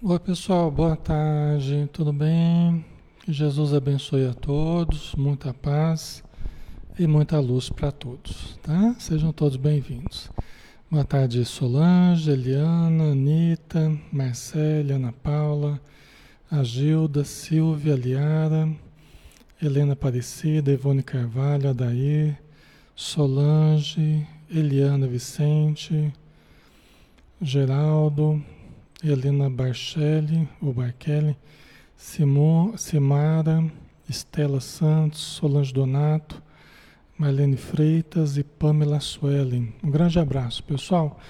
Oi, pessoal, boa tarde, tudo bem? Jesus abençoe a todos, muita paz e muita luz para todos, tá? Sejam todos bem-vindos. Boa tarde, Solange, Eliana, Anitta, Marcélia, Ana Paula, Agilda, Silvia, Liara, Helena Aparecida, Ivone Carvalho, Adair, Solange, Eliana Vicente, Geraldo, Helena Barcelli, ou Barcelli, Simon, Simara, Estela Santos, Solange Donato, Marlene Freitas e Pamela Suellen. Um grande abraço, pessoal.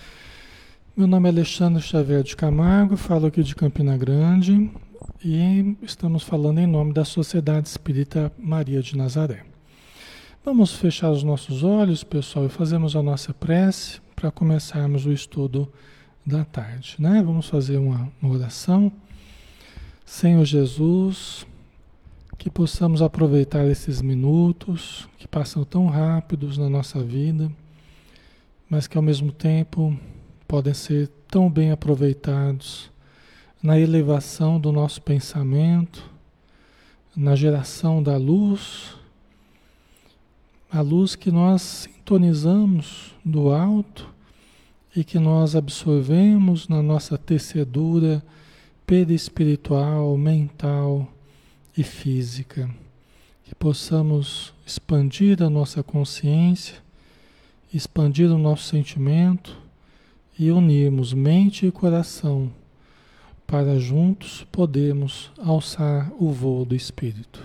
Meu nome é Alexandre Xavier de Camargo, falo aqui de Campina Grande e estamos falando em nome da Sociedade Espírita Maria de Nazaré. Vamos fechar os nossos olhos, pessoal, e fazemos a nossa prece para começarmos o estudo da tarde, né? Vamos fazer uma, uma oração. Senhor Jesus, que possamos aproveitar esses minutos que passam tão rápidos na nossa vida, mas que ao mesmo tempo podem ser tão bem aproveitados na elevação do nosso pensamento, na geração da luz, a luz que nós sintonizamos do alto e que nós absorvemos na nossa tecedura perispiritual, mental e física. Que possamos expandir a nossa consciência, expandir o nosso sentimento e unirmos mente e coração para juntos podermos alçar o voo do Espírito.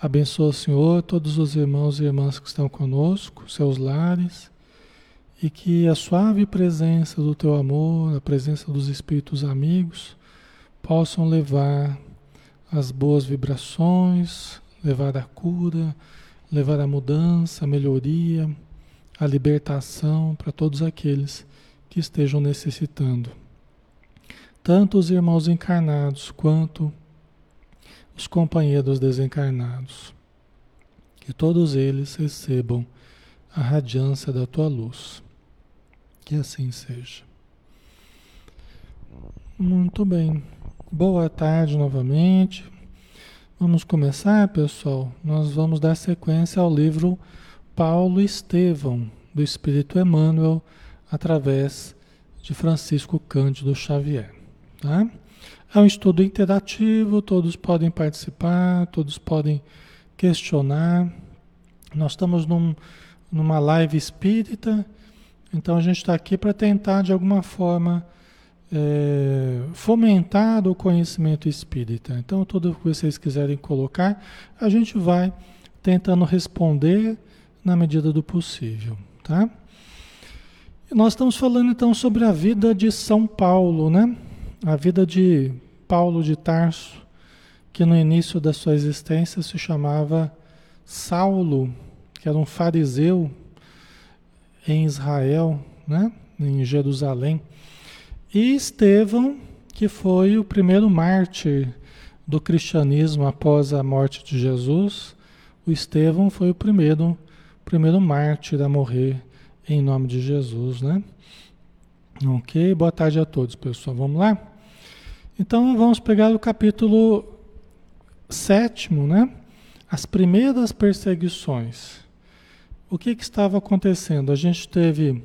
Abençoa, Senhor, todos os irmãos e irmãs que estão conosco, seus lares e que a suave presença do teu amor, a presença dos espíritos amigos, possam levar as boas vibrações, levar a cura, levar a mudança, a melhoria, a libertação para todos aqueles que estejam necessitando. Tanto os irmãos encarnados quanto os companheiros desencarnados. Que todos eles recebam a radiância da tua luz. Que assim seja. Muito bem. Boa tarde novamente. Vamos começar, pessoal. Nós vamos dar sequência ao livro Paulo Estevão, do Espírito Emmanuel, através de Francisco Cândido Xavier. Tá? É um estudo interativo, todos podem participar, todos podem questionar. Nós estamos num, numa live espírita então a gente está aqui para tentar, de alguma forma, é, fomentar o conhecimento espírita. Então, tudo que vocês quiserem colocar, a gente vai tentando responder na medida do possível, tá? Nós estamos falando então sobre a vida de São Paulo, né? A vida de Paulo de Tarso, que no início da sua existência se chamava Saulo, que era um fariseu em Israel, né? em Jerusalém. E Estevão, que foi o primeiro mártir do cristianismo após a morte de Jesus, o Estevão foi o primeiro, primeiro mártir a morrer em nome de Jesus, né? Ok, boa tarde a todos, pessoal. Vamos lá? Então vamos pegar o capítulo sétimo, né? As primeiras perseguições. O que, que estava acontecendo? A gente teve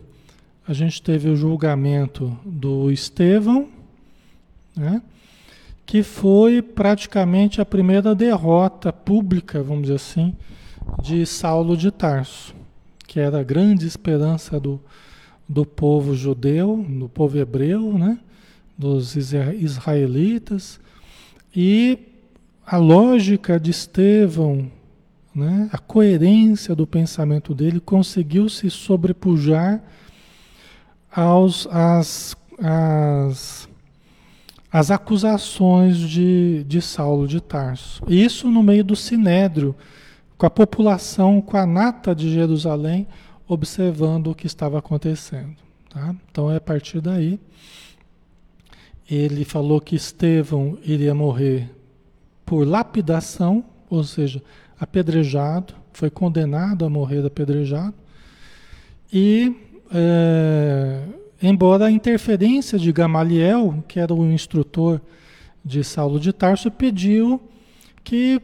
a gente teve o julgamento do Estevão, né? que foi praticamente a primeira derrota pública, vamos dizer assim, de Saulo de Tarso, que era a grande esperança do, do povo judeu, do povo hebreu, né? dos israelitas, e a lógica de Estevão né? a coerência do pensamento dele conseguiu se sobrepujar aos, às, às, às acusações de, de Saulo de Tarso. Isso no meio do sinédrio, com a população, com a nata de Jerusalém, observando o que estava acontecendo. Tá? Então é a partir daí. Ele falou que Estevão iria morrer por lapidação, ou seja, apedrejado, foi condenado a morrer apedrejado. E é, embora a interferência de Gamaliel, que era o instrutor de Saulo de Tarso, pediu que,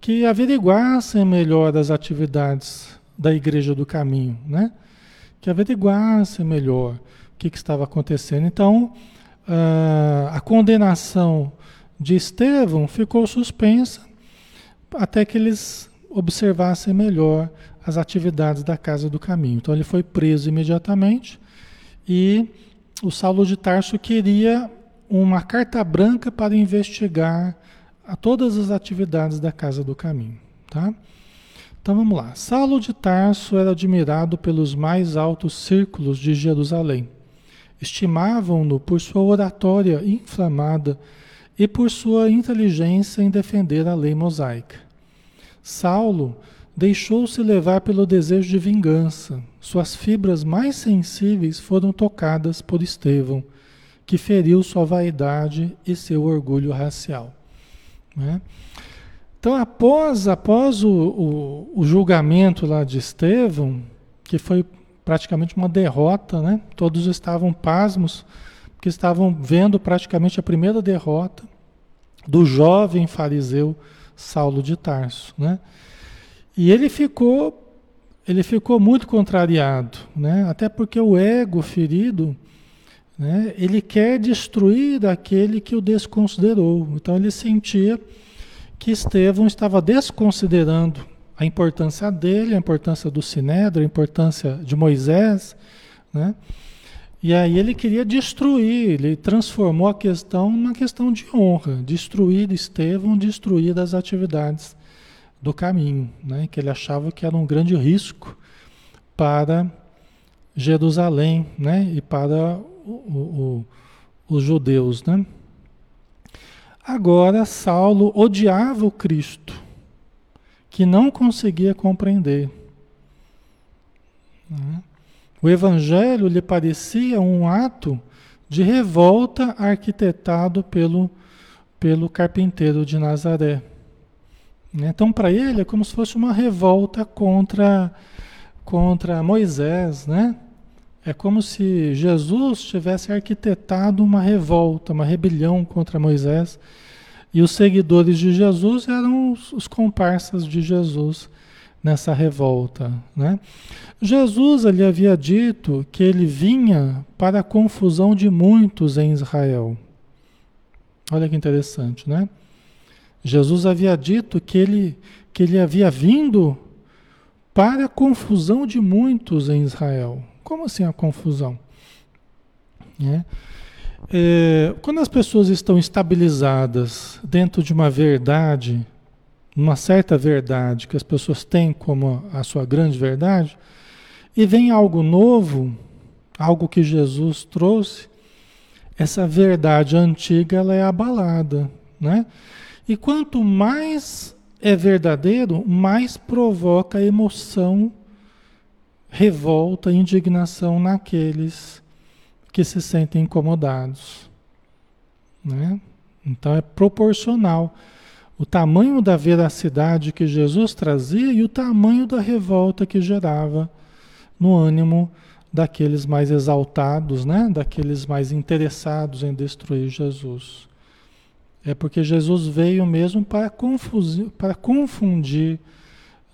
que averiguassem melhor as atividades da Igreja do Caminho, né? que averiguassem melhor o que, que estava acontecendo. Então, uh, a condenação de Estevão ficou suspensa até que eles observassem melhor as atividades da Casa do Caminho. Então ele foi preso imediatamente e o Saulo de Tarso queria uma carta branca para investigar a todas as atividades da Casa do Caminho, tá? Então vamos lá. Saulo de Tarso era admirado pelos mais altos círculos de Jerusalém. Estimavam-no por sua oratória inflamada e por sua inteligência em defender a lei mosaica. Saulo deixou-se levar pelo desejo de vingança. Suas fibras mais sensíveis foram tocadas por Estevão, que feriu sua vaidade e seu orgulho racial. Né? Então, após, após o, o, o, julgamento lá de Estevão, que foi praticamente uma derrota, né? todos estavam pasmos, porque estavam vendo praticamente a primeira derrota do jovem fariseu Saulo de Tarso. Né? E ele ficou, ele ficou muito contrariado, né? até porque o ego ferido, né? ele quer destruir aquele que o desconsiderou. Então ele sentia que Estevão estava desconsiderando a importância dele, a importância do Sinédrio, a importância de Moisés, né? E aí ele queria destruir, ele transformou a questão numa questão de honra, destruir Estevão, destruir as atividades do caminho, né? que ele achava que era um grande risco para Jerusalém né? e para o, o, os judeus. Né? Agora, Saulo odiava o Cristo, que não conseguia compreender. Né? O Evangelho lhe parecia um ato de revolta arquitetado pelo, pelo carpinteiro de Nazaré. Né? Então, para ele, é como se fosse uma revolta contra, contra Moisés, né? É como se Jesus tivesse arquitetado uma revolta, uma rebelião contra Moisés. E os seguidores de Jesus eram os, os comparsas de Jesus nessa revolta. Né? Jesus ali havia dito que ele vinha para a confusão de muitos em Israel. Olha que interessante, né? Jesus havia dito que ele, que ele havia vindo para a confusão de muitos em Israel. Como assim a confusão? É. É, quando as pessoas estão estabilizadas dentro de uma verdade, uma certa verdade que as pessoas têm como a sua grande verdade, e vem algo novo, algo que Jesus trouxe, essa verdade antiga ela é abalada, né? E quanto mais é verdadeiro, mais provoca emoção, revolta, indignação naqueles que se sentem incomodados. Né? Então é proporcional o tamanho da veracidade que Jesus trazia e o tamanho da revolta que gerava no ânimo daqueles mais exaltados, né? daqueles mais interessados em destruir Jesus. É porque Jesus veio mesmo para confundir, para confundir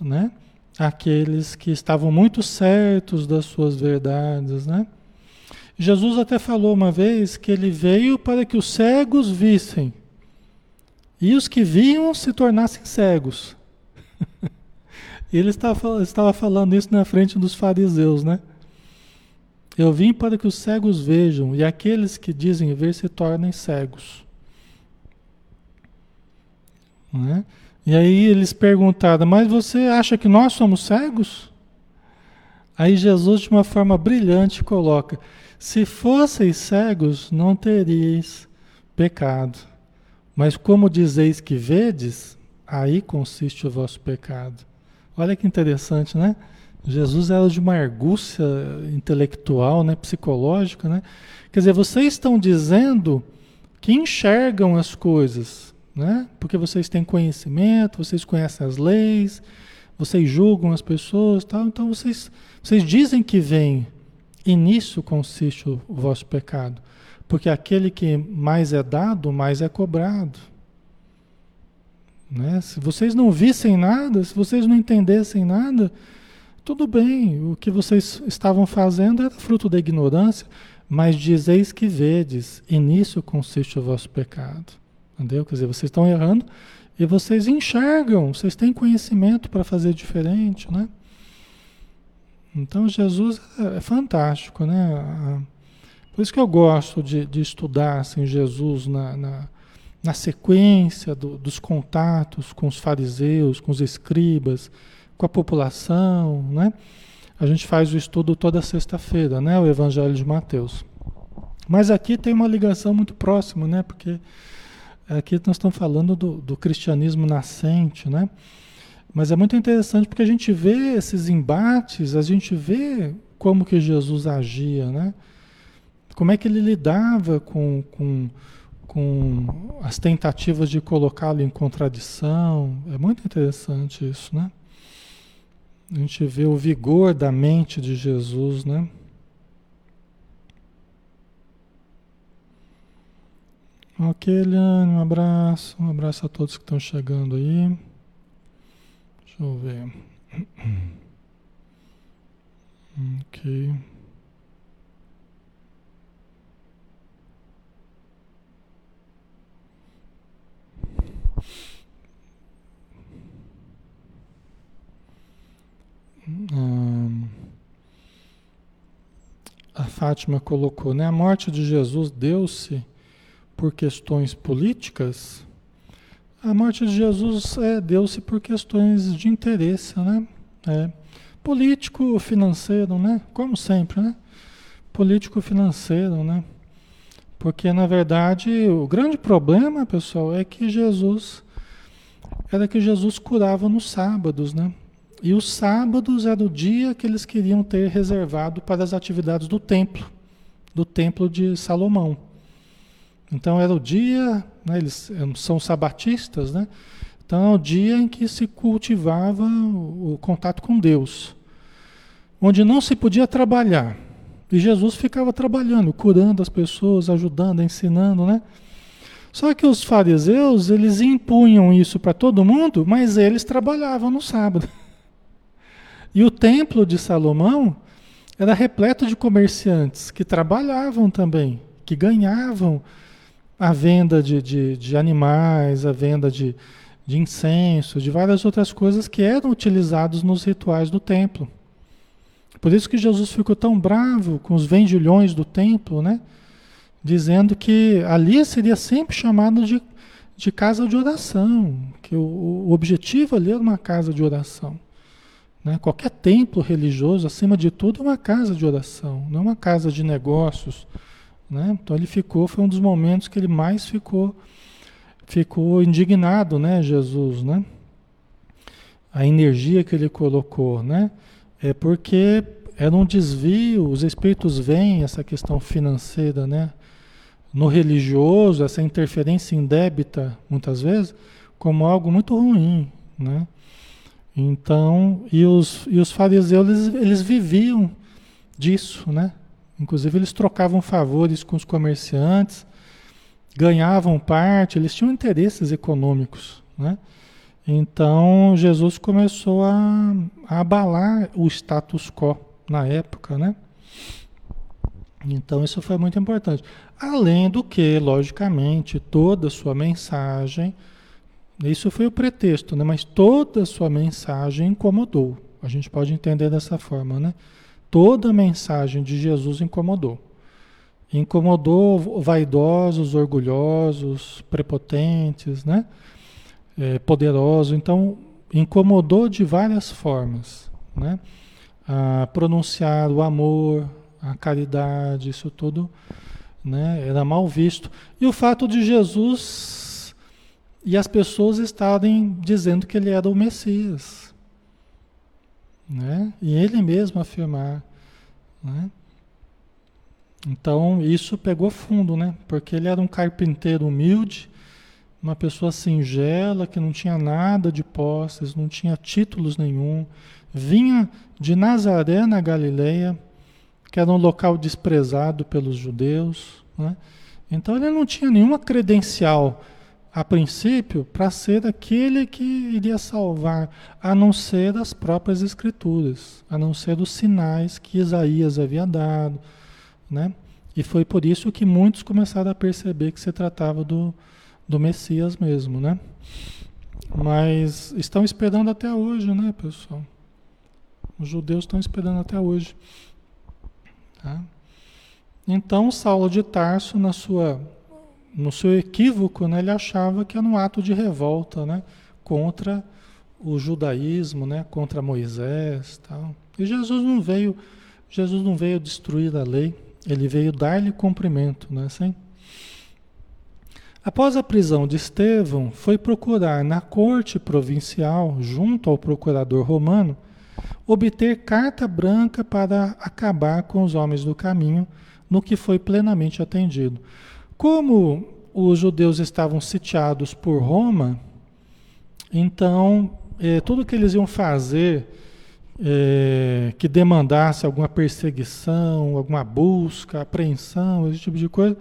né, aqueles que estavam muito certos das suas verdades. Né? Jesus até falou uma vez que ele veio para que os cegos vissem e os que viam se tornassem cegos. ele estava, estava falando isso na frente dos fariseus, né? Eu vim para que os cegos vejam e aqueles que dizem ver se tornem cegos. Né? E aí eles perguntaram, mas você acha que nós somos cegos? Aí Jesus, de uma forma brilhante, coloca: se fosseis cegos, não teríeis pecado. Mas como dizeis que vedes, aí consiste o vosso pecado. Olha que interessante, né? Jesus era de uma argúcia intelectual, né, psicológica, né? Quer dizer, vocês estão dizendo que enxergam as coisas, né? Porque vocês têm conhecimento, vocês conhecem as leis, vocês julgam as pessoas, tal. Então vocês, vocês dizem que veem E nisso consiste o vosso pecado. Porque aquele que mais é dado, mais é cobrado. Né? Se vocês não vissem nada, se vocês não entendessem nada, tudo bem, o que vocês estavam fazendo era fruto da ignorância, mas dizeis que vedes, e nisso consiste o vosso pecado. Entendeu? Quer dizer, vocês estão errando e vocês enxergam, vocês têm conhecimento para fazer diferente, né? Então Jesus é, é fantástico, né? Por isso que eu gosto de, de estudar assim, Jesus na, na, na sequência do, dos contatos com os fariseus, com os escribas, com a população, né? A gente faz o estudo toda sexta-feira, né? O Evangelho de Mateus. Mas aqui tem uma ligação muito próxima, né? Porque aqui nós estamos falando do, do cristianismo nascente, né? Mas é muito interessante porque a gente vê esses embates, a gente vê como que Jesus agia, né? Como é que ele lidava com, com, com as tentativas de colocá-lo em contradição. É muito interessante isso, né? A gente vê o vigor da mente de Jesus, né? Ok, Eliane, um abraço. Um abraço a todos que estão chegando aí. Deixa eu ver. Ok. A Fátima colocou, né? A morte de Jesus deu-se por questões políticas. A morte de Jesus é, deu-se por questões de interesse, né? É, político, financeiro, né? Como sempre, né? Político, financeiro, né? Porque na verdade o grande problema, pessoal, é que Jesus era que Jesus curava nos sábados, né? E os sábados era o dia que eles queriam ter reservado para as atividades do templo, do templo de Salomão. Então era o dia, né, eles são sabatistas, né? Então é o dia em que se cultivava o, o contato com Deus, onde não se podia trabalhar. E Jesus ficava trabalhando, curando as pessoas, ajudando, ensinando, né? Só que os fariseus, eles impunham isso para todo mundo, mas eles trabalhavam no sábado. E o templo de Salomão era repleto de comerciantes que trabalhavam também, que ganhavam a venda de, de, de animais, a venda de, de incenso, de várias outras coisas que eram utilizados nos rituais do templo. Por isso que Jesus ficou tão bravo com os vendilhões do templo, né? Dizendo que ali seria sempre chamado de, de casa de oração, que o, o objetivo ali era uma casa de oração. Né? Qualquer templo religioso, acima de tudo, é uma casa de oração, não é uma casa de negócios. Né? Então ele ficou, foi um dos momentos que ele mais ficou, ficou indignado, né, Jesus, né? A energia que ele colocou, né? É porque era um desvio, os espíritos veem essa questão financeira, né? No religioso, essa interferência indébita, muitas vezes, como algo muito ruim, né? Então, e os, e os fariseus, eles, eles viviam disso, né? Inclusive, eles trocavam favores com os comerciantes, ganhavam parte, eles tinham interesses econômicos, né? Então, Jesus começou a, a abalar o status quo na época, né? Então, isso foi muito importante. Além do que, logicamente, toda a sua mensagem isso foi o pretexto, né? mas toda a sua mensagem incomodou. A gente pode entender dessa forma, né? Toda a mensagem de Jesus incomodou. Incomodou vaidosos, orgulhosos, prepotentes, né? É, poderosos. Então, incomodou de várias formas, né? A pronunciar o amor, a caridade, isso tudo né? era mal visto. E o fato de Jesus e as pessoas estarem dizendo que ele era o Messias. Né? E ele mesmo afirmar. Né? Então isso pegou fundo, né? Porque ele era um carpinteiro humilde, uma pessoa singela, que não tinha nada de posses, não tinha títulos nenhum, vinha de Nazaré na Galileia, que era um local desprezado pelos judeus. Né? Então ele não tinha nenhuma credencial, a princípio, para ser aquele que iria salvar, a não ser das próprias escrituras, a não ser dos sinais que Isaías havia dado. Né? E foi por isso que muitos começaram a perceber que se tratava do, do Messias mesmo. Né? Mas estão esperando até hoje, né, pessoal? Os judeus estão esperando até hoje. Tá? Então, Saulo de Tarso, na sua, no seu equívoco, né, ele achava que era um ato de revolta né, contra o judaísmo, né, contra Moisés. Tal. E Jesus não veio, Jesus não veio destruir a lei, ele veio dar-lhe cumprimento, não é assim? Após a prisão de Estevão, foi procurar na corte provincial, junto ao procurador romano, obter carta branca para acabar com os homens do caminho, no que foi plenamente atendido. Como os judeus estavam sitiados por Roma, então eh, tudo que eles iam fazer eh, que demandasse alguma perseguição, alguma busca, apreensão, esse tipo de coisa,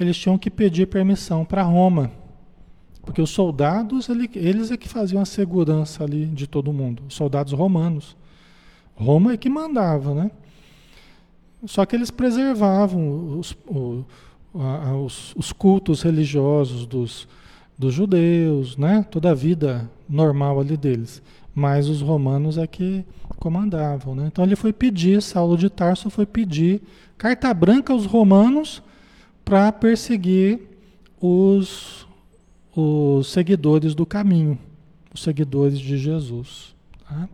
eles tinham que pedir permissão para Roma. Porque os soldados, eles é que faziam a segurança ali de todo mundo, os soldados romanos. Roma é que mandava, né? Só que eles preservavam os, os, os cultos religiosos dos, dos judeus, né? Toda a vida normal ali deles. Mas os romanos é que comandavam, né? Então ele foi pedir, Saulo de Tarso foi pedir carta branca aos romanos para perseguir os, os seguidores do caminho, os seguidores de Jesus. Tá?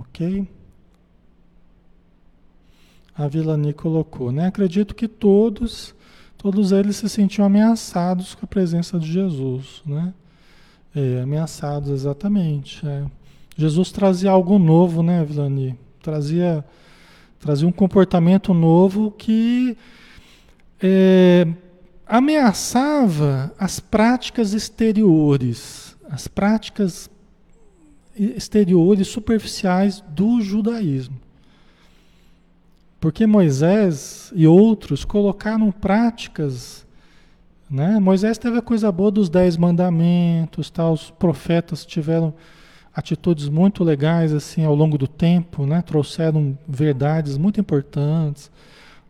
Ok? A Vilani colocou, né? Acredito que todos, todos eles se sentiam ameaçados com a presença de Jesus, né? É, ameaçados exatamente. É. Jesus trazia algo novo, né, Vilani? Trazia, trazia um comportamento novo que é, ameaçava as práticas exteriores, as práticas exteriores superficiais do judaísmo. Porque Moisés e outros colocaram práticas. Né? Moisés teve a coisa boa dos dez mandamentos, tá? os profetas tiveram atitudes muito legais assim ao longo do tempo, né? trouxeram verdades muito importantes.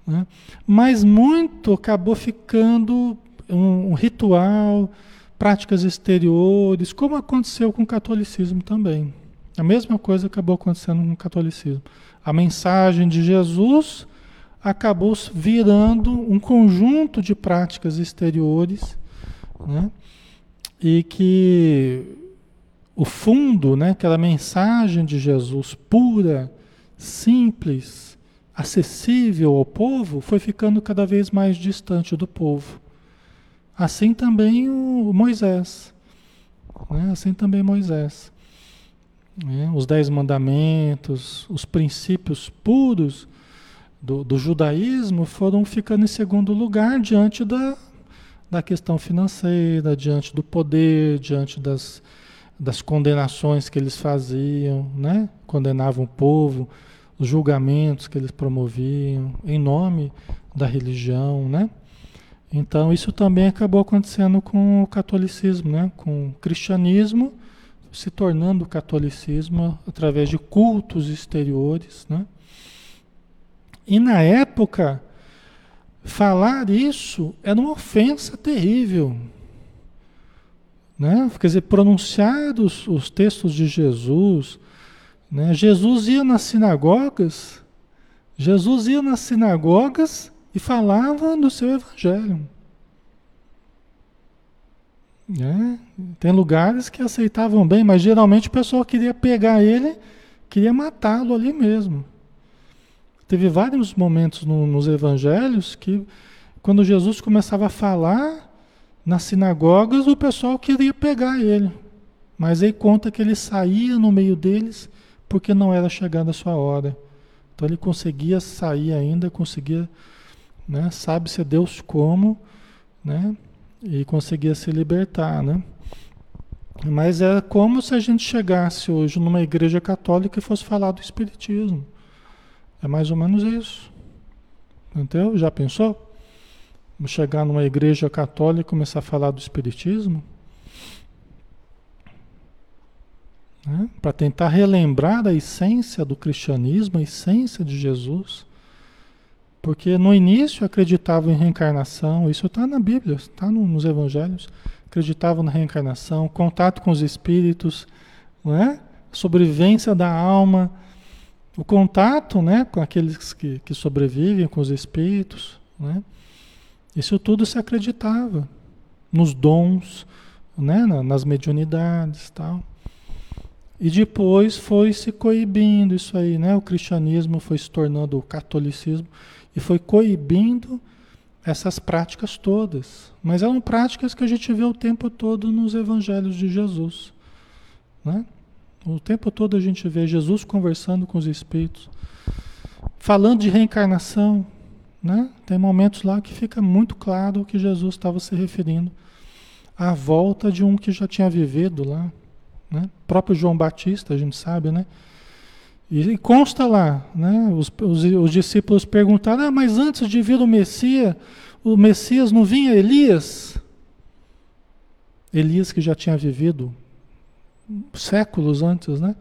Né? Mas muito acabou ficando um, um ritual, práticas exteriores, como aconteceu com o catolicismo também. A mesma coisa acabou acontecendo com o catolicismo. A mensagem de Jesus acabou virando um conjunto de práticas exteriores, né? e que o fundo, né, aquela mensagem de Jesus pura, simples, acessível ao povo foi ficando cada vez mais distante do povo. Assim também o Moisés. Né? Assim também Moisés. Né? Os dez mandamentos, os princípios puros do, do, judaísmo foram ficando em segundo lugar diante da, da questão financeira, diante do poder, diante das, das condenações que eles faziam, né? condenavam o povo os julgamentos que eles promoviam em nome da religião, né? Então isso também acabou acontecendo com o catolicismo, né? Com o cristianismo se tornando catolicismo através de cultos exteriores, né? E na época falar isso era uma ofensa terrível, né? Quer dizer, pronunciar os, os textos de Jesus, né? Jesus ia nas sinagogas, Jesus ia nas sinagogas e falava do seu evangelho. Né? Tem lugares que aceitavam bem, mas geralmente o pessoal queria pegar ele, queria matá-lo ali mesmo. Teve vários momentos no, nos evangelhos que, quando Jesus começava a falar nas sinagogas, o pessoal queria pegar ele. Mas aí conta que ele saía no meio deles porque não era chegada a sua hora. Então ele conseguia sair ainda, conseguia, né, sabe-se Deus como, né, e conseguia se libertar, né. Mas é como se a gente chegasse hoje numa igreja católica e fosse falar do Espiritismo. É mais ou menos isso. Entendeu? Já pensou? Vamos chegar numa igreja católica e começar a falar do Espiritismo? Né? Para tentar relembrar a essência do cristianismo, a essência de Jesus. Porque no início acreditavam em reencarnação, isso está na Bíblia, está nos evangelhos. Acreditavam na reencarnação, contato com os espíritos, não é? sobrevivência da alma, o contato né, com aqueles que, que sobrevivem, com os espíritos. Né? Isso tudo se acreditava nos dons, né, nas mediunidades tal. E depois foi se coibindo isso aí, né? O cristianismo foi se tornando o catolicismo e foi coibindo essas práticas todas. Mas eram práticas que a gente vê o tempo todo nos evangelhos de Jesus. Né? O tempo todo a gente vê Jesus conversando com os espíritos, falando de reencarnação. Né? Tem momentos lá que fica muito claro que Jesus estava se referindo à volta de um que já tinha vivido lá. Né? O próprio João Batista, a gente sabe, né? E consta lá, né? Os, os, os, discípulos perguntaram: ah, mas antes de vir o Messias, o Messias não vinha Elias? Elias que já tinha vivido séculos antes, né?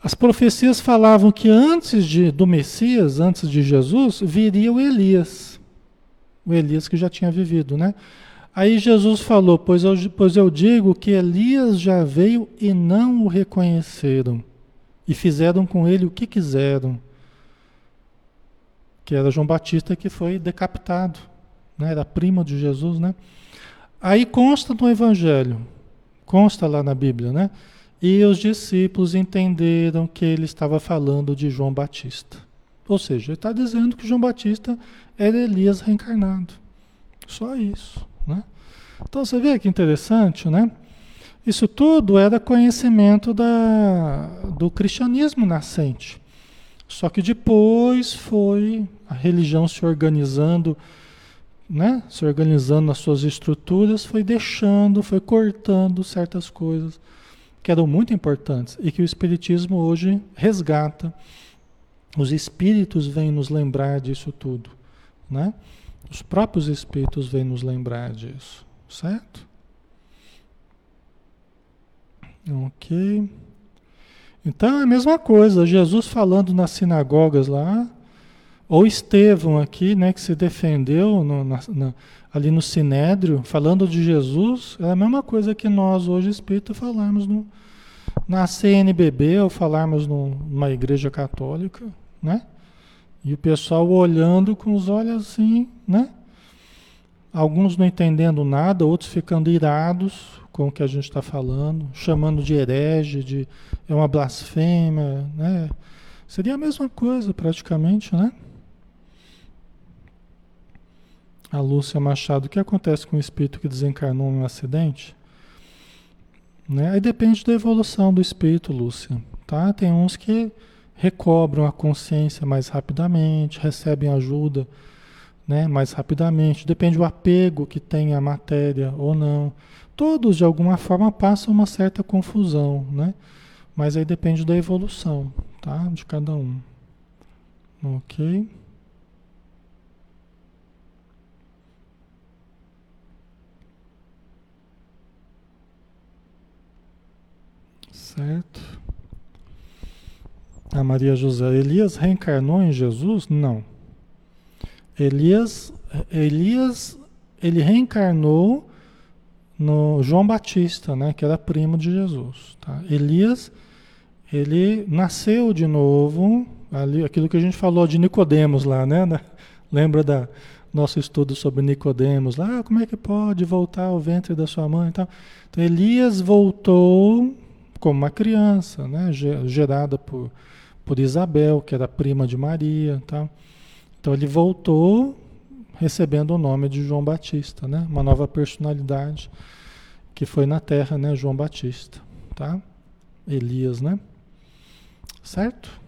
As profecias falavam que antes de, do Messias, antes de Jesus, viria o Elias. O Elias que já tinha vivido, né? Aí Jesus falou: pois eu, pois eu digo que Elias já veio e não o reconheceram e fizeram com ele o que quiseram. Que era João Batista que foi decapitado, né? era primo de Jesus, né? Aí consta no Evangelho, consta lá na Bíblia, né? E os discípulos entenderam que ele estava falando de João Batista. Ou seja, ele está dizendo que João Batista era Elias reencarnado. Só isso, né? Então você vê que interessante, né? Isso tudo era conhecimento da, do cristianismo nascente. Só que depois foi a religião se organizando, né? se organizando nas suas estruturas, foi deixando, foi cortando certas coisas que eram muito importantes e que o Espiritismo hoje resgata. Os espíritos vêm nos lembrar disso tudo. Né? Os próprios espíritos vêm nos lembrar disso. Certo? Ok. Então é a mesma coisa, Jesus falando nas sinagogas lá, ou Estevão aqui, né, que se defendeu no, na, na, ali no Sinédrio, falando de Jesus, é a mesma coisa que nós hoje espírita falarmos no, na CNBB ou falarmos no, numa igreja católica, né? E o pessoal olhando com os olhos assim, né? Alguns não entendendo nada, outros ficando irados, com o que a gente está falando, chamando de herege, de é uma blasfêmia, né? Seria a mesma coisa praticamente, né? A Lúcia Machado, o que acontece com o espírito que desencarnou em um acidente? Né? Aí depende da evolução do espírito, Lúcia. Tá? Tem uns que recobram a consciência mais rapidamente, recebem ajuda né, mais rapidamente. Depende do apego que tem à matéria ou não todos de alguma forma passam uma certa confusão, né? Mas aí depende da evolução, tá? De cada um. Ok? Certo? A Maria José, Elias reencarnou em Jesus? Não. Elias, Elias, ele reencarnou no João Batista, né, que era primo de Jesus. Tá? Elias, ele nasceu de novo, ali, aquilo que a gente falou de Nicodemos lá, né? Lembra da nosso estudo sobre Nicodemos lá? Ah, como é que pode voltar ao ventre da sua mãe e tal? Então Elias voltou como uma criança, né, gerada por por Isabel, que era prima de Maria, tal. Então ele voltou recebendo o nome de João Batista, né? Uma nova personalidade que foi na terra, né? João Batista, tá? Elias, né? Certo?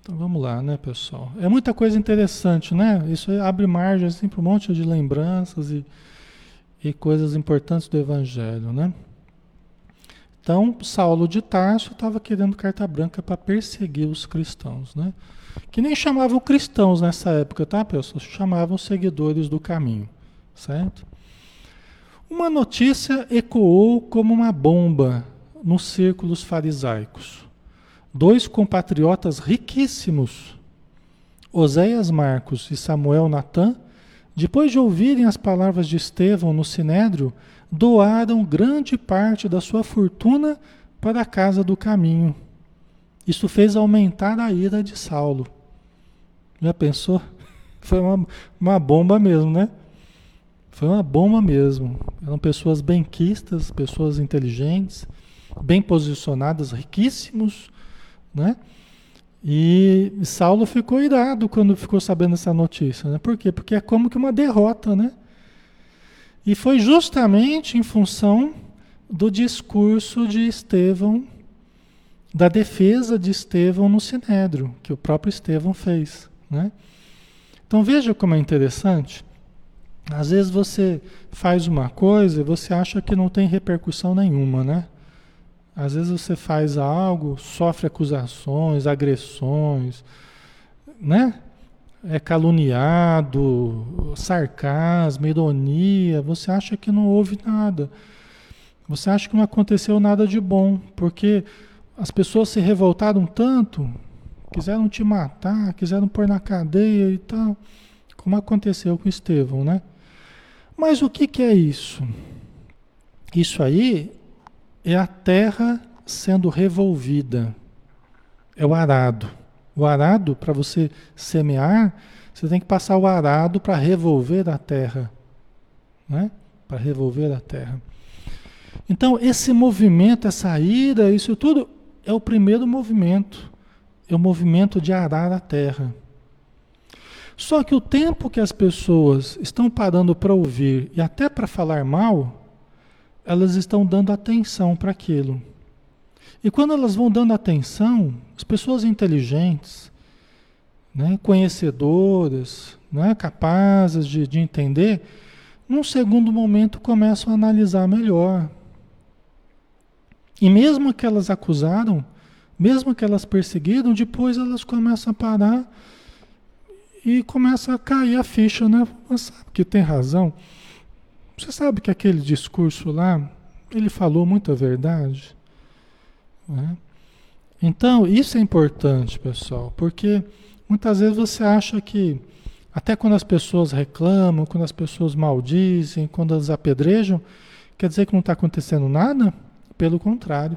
Então vamos lá, né, pessoal? É muita coisa interessante, né? Isso abre margem assim, para um monte de lembranças e, e coisas importantes do Evangelho, né? Então, Saulo de Tarso estava querendo carta branca para perseguir os cristãos, né? Que nem chamavam cristãos nessa época, tá, pessoal? Chamavam seguidores do caminho, certo? Uma notícia ecoou como uma bomba nos círculos farisaicos. Dois compatriotas riquíssimos, Oséias Marcos e Samuel Natan, depois de ouvirem as palavras de Estevão no Sinédrio, doaram grande parte da sua fortuna para a casa do caminho. Isso fez aumentar a ira de Saulo. Já pensou? Foi uma, uma bomba mesmo, né? Foi uma bomba mesmo. Eram pessoas benquistas, pessoas inteligentes, bem posicionadas, riquíssimos, né? E Saulo ficou irado quando ficou sabendo essa notícia, né? Por quê? Porque é como que uma derrota, né? E foi justamente em função do discurso de Estevão, da defesa de Estevão no Sinédrio, que o próprio Estevão fez, né? Então veja como é interessante. Às vezes você faz uma coisa e você acha que não tem repercussão nenhuma, né? Às vezes você faz algo, sofre acusações, agressões, né? É caluniado, sarcasmo, ironia, você acha que não houve nada. Você acha que não aconteceu nada de bom, porque as pessoas se revoltaram tanto, quiseram te matar, quiseram pôr na cadeia e tal, como aconteceu com Estevão, né? Mas o que, que é isso? Isso aí é a terra sendo revolvida. É o arado. O arado, para você semear, você tem que passar o arado para revolver a terra. Né? Para revolver a terra. Então, esse movimento, essa ira, isso tudo é o primeiro movimento. É o movimento de arar a terra. Só que o tempo que as pessoas estão parando para ouvir e até para falar mal, elas estão dando atenção para aquilo. E quando elas vão dando atenção, as pessoas inteligentes, né, conhecedoras, né, capazes de, de entender, num segundo momento começam a analisar melhor. E mesmo que elas acusaram, mesmo que elas perseguiram, depois elas começam a parar e começa a cair a ficha, né? Mas sabe que tem razão. Você sabe que aquele discurso lá, ele falou muita verdade. Né? Então, isso é importante, pessoal, porque muitas vezes você acha que, até quando as pessoas reclamam, quando as pessoas maldizem, quando elas apedrejam, quer dizer que não está acontecendo nada? Pelo contrário.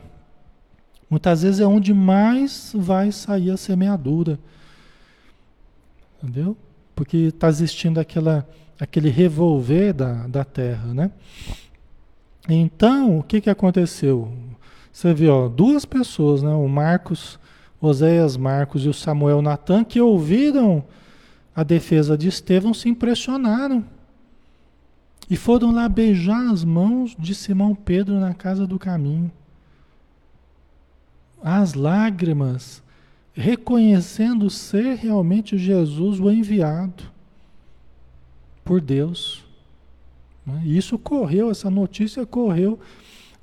Muitas vezes é onde mais vai sair a semeadura. Entendeu? Porque está existindo aquela aquele revolver da, da terra, né? Então, o que, que aconteceu? Você viu, ó, duas pessoas, né? O Marcos, Oséias Marcos e o Samuel Natan, que ouviram a defesa de Estevão, se impressionaram. E foram lá beijar as mãos de Simão Pedro na casa do caminho. As lágrimas, reconhecendo ser realmente Jesus o enviado por Deus. Né? Isso correu, essa notícia correu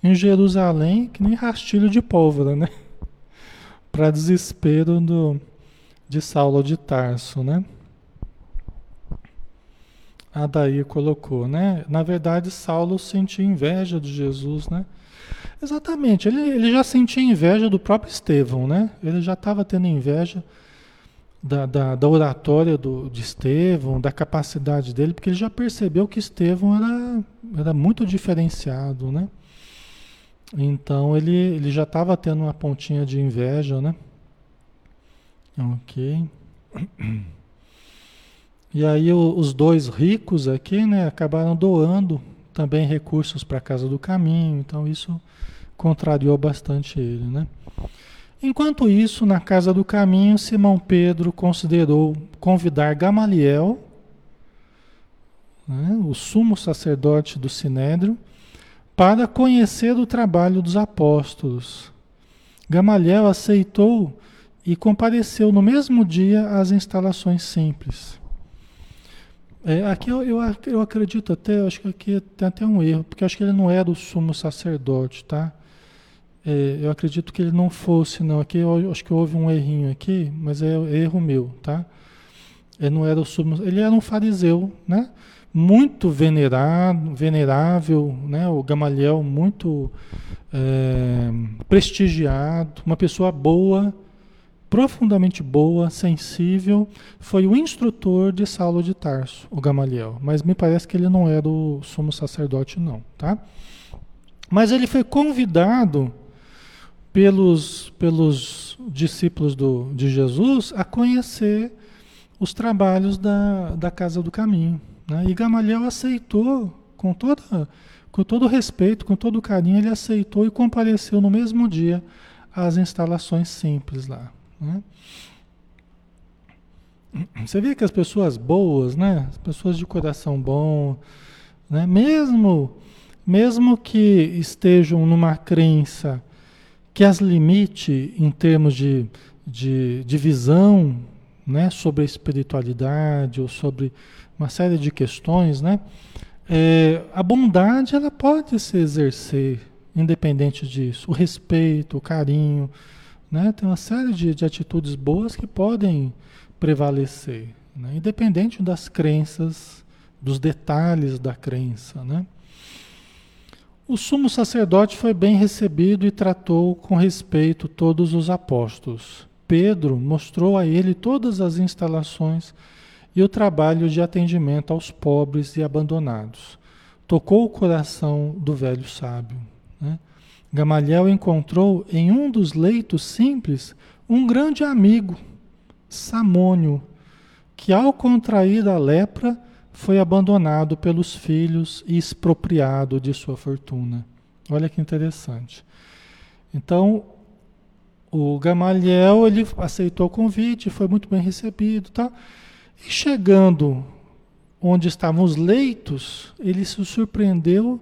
em Jerusalém que nem rastilho de pólvora, né? Para desespero do, de Saulo de Tarso, né? A daí colocou, né? Na verdade, Saulo sentia inveja de Jesus, né? Exatamente, ele, ele já sentia inveja do próprio Estevão, né? Ele já estava tendo inveja da, da, da oratória do, de Estevão, da capacidade dele, porque ele já percebeu que Estevão era, era muito diferenciado, né? Então ele, ele já estava tendo uma pontinha de inveja, né? Ok. E aí o, os dois ricos aqui, né, acabaram doando também recursos para a Casa do Caminho, então isso contrariou bastante ele, né? Enquanto isso, na casa do caminho, Simão Pedro considerou convidar Gamaliel, né, o sumo sacerdote do Sinédrio, para conhecer o trabalho dos apóstolos. Gamaliel aceitou e compareceu no mesmo dia às instalações simples. É, aqui eu, eu, eu acredito até, acho que aqui tem até um erro, porque acho que ele não era o sumo sacerdote, tá? É, eu acredito que ele não fosse, não. Aqui eu acho que houve um errinho aqui, mas é erro meu, tá? Ele não era o sumo, ele era um fariseu, né? Muito venerado, venerável, né? O Gamaliel muito é, prestigiado, uma pessoa boa, profundamente boa, sensível, foi o instrutor de Saulo de Tarso, o Gamaliel. Mas me parece que ele não era o sumo sacerdote, não, tá? Mas ele foi convidado pelos, pelos discípulos do, de Jesus a conhecer os trabalhos da, da Casa do Caminho. Né? E Gamaliel aceitou com, toda, com todo respeito, com todo carinho, ele aceitou e compareceu no mesmo dia às instalações simples lá. Né? Você vê que as pessoas boas, né? As pessoas de coração bom, né? Mesmo, mesmo que estejam numa crença que as limite em termos de, de, de visão, né? Sobre a espiritualidade ou sobre uma série de questões, né? É, a bondade ela pode se exercer independente disso, o respeito, o carinho, né? Tem uma série de, de atitudes boas que podem prevalecer, né? independente das crenças, dos detalhes da crença. Né? O sumo sacerdote foi bem recebido e tratou com respeito todos os apóstolos. Pedro mostrou a ele todas as instalações e o trabalho de atendimento aos pobres e abandonados. Tocou o coração do velho sábio. Né? Gamaliel encontrou em um dos leitos simples um grande amigo, Samônio, que ao contrair a lepra foi abandonado pelos filhos e expropriado de sua fortuna. Olha que interessante. Então, o Gamaliel ele aceitou o convite, foi muito bem recebido, tá? E chegando onde estavam os leitos, ele se surpreendeu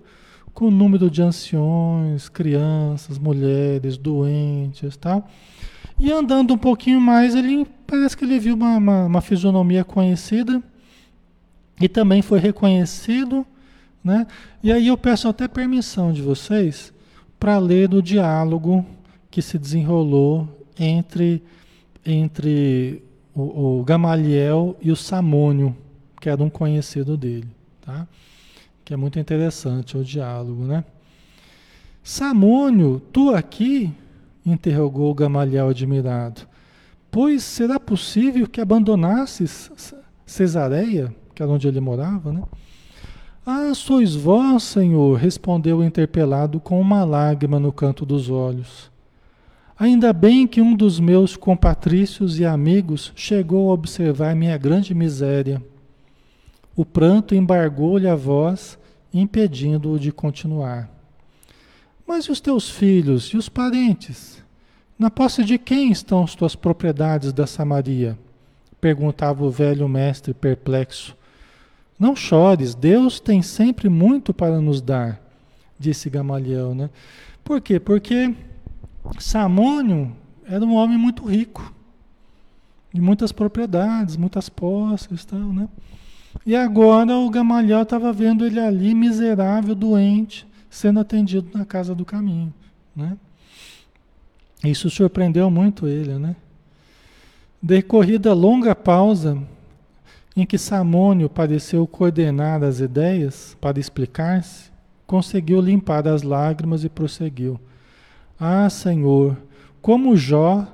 com o número de anciões, crianças, mulheres, doentes, tá? E andando um pouquinho mais, ele parece que ele viu uma, uma, uma fisionomia conhecida e também foi reconhecido, né? E aí eu peço até permissão de vocês para ler o diálogo que se desenrolou entre entre o, o Gamaliel e o Samônio, que era um conhecido dele, tá? Que é muito interessante o diálogo, né? Samônio, tu aqui? interrogou Gamaliel admirado. Pois será possível que abandonasses Cesareia, que era onde ele morava, né? Ah, sois vós, Senhor, respondeu o interpelado com uma lágrima no canto dos olhos. Ainda bem que um dos meus compatrícios e amigos chegou a observar minha grande miséria. O pranto embargou-lhe a voz impedindo-o de continuar. Mas e os teus filhos e os parentes? Na posse de quem estão as tuas propriedades da Samaria? perguntava o velho mestre perplexo. Não chores, Deus tem sempre muito para nos dar, disse Gamaliel, né? Por quê? Porque Samônio era um homem muito rico, de muitas propriedades, muitas posses, tal, né? E agora o Gamaliel estava vendo ele ali, miserável, doente, sendo atendido na casa do caminho. Né? Isso surpreendeu muito ele. Né? Decorrida longa pausa, em que Samônio pareceu coordenar as ideias para explicar-se, conseguiu limpar as lágrimas e prosseguiu. Ah, Senhor, como Jó,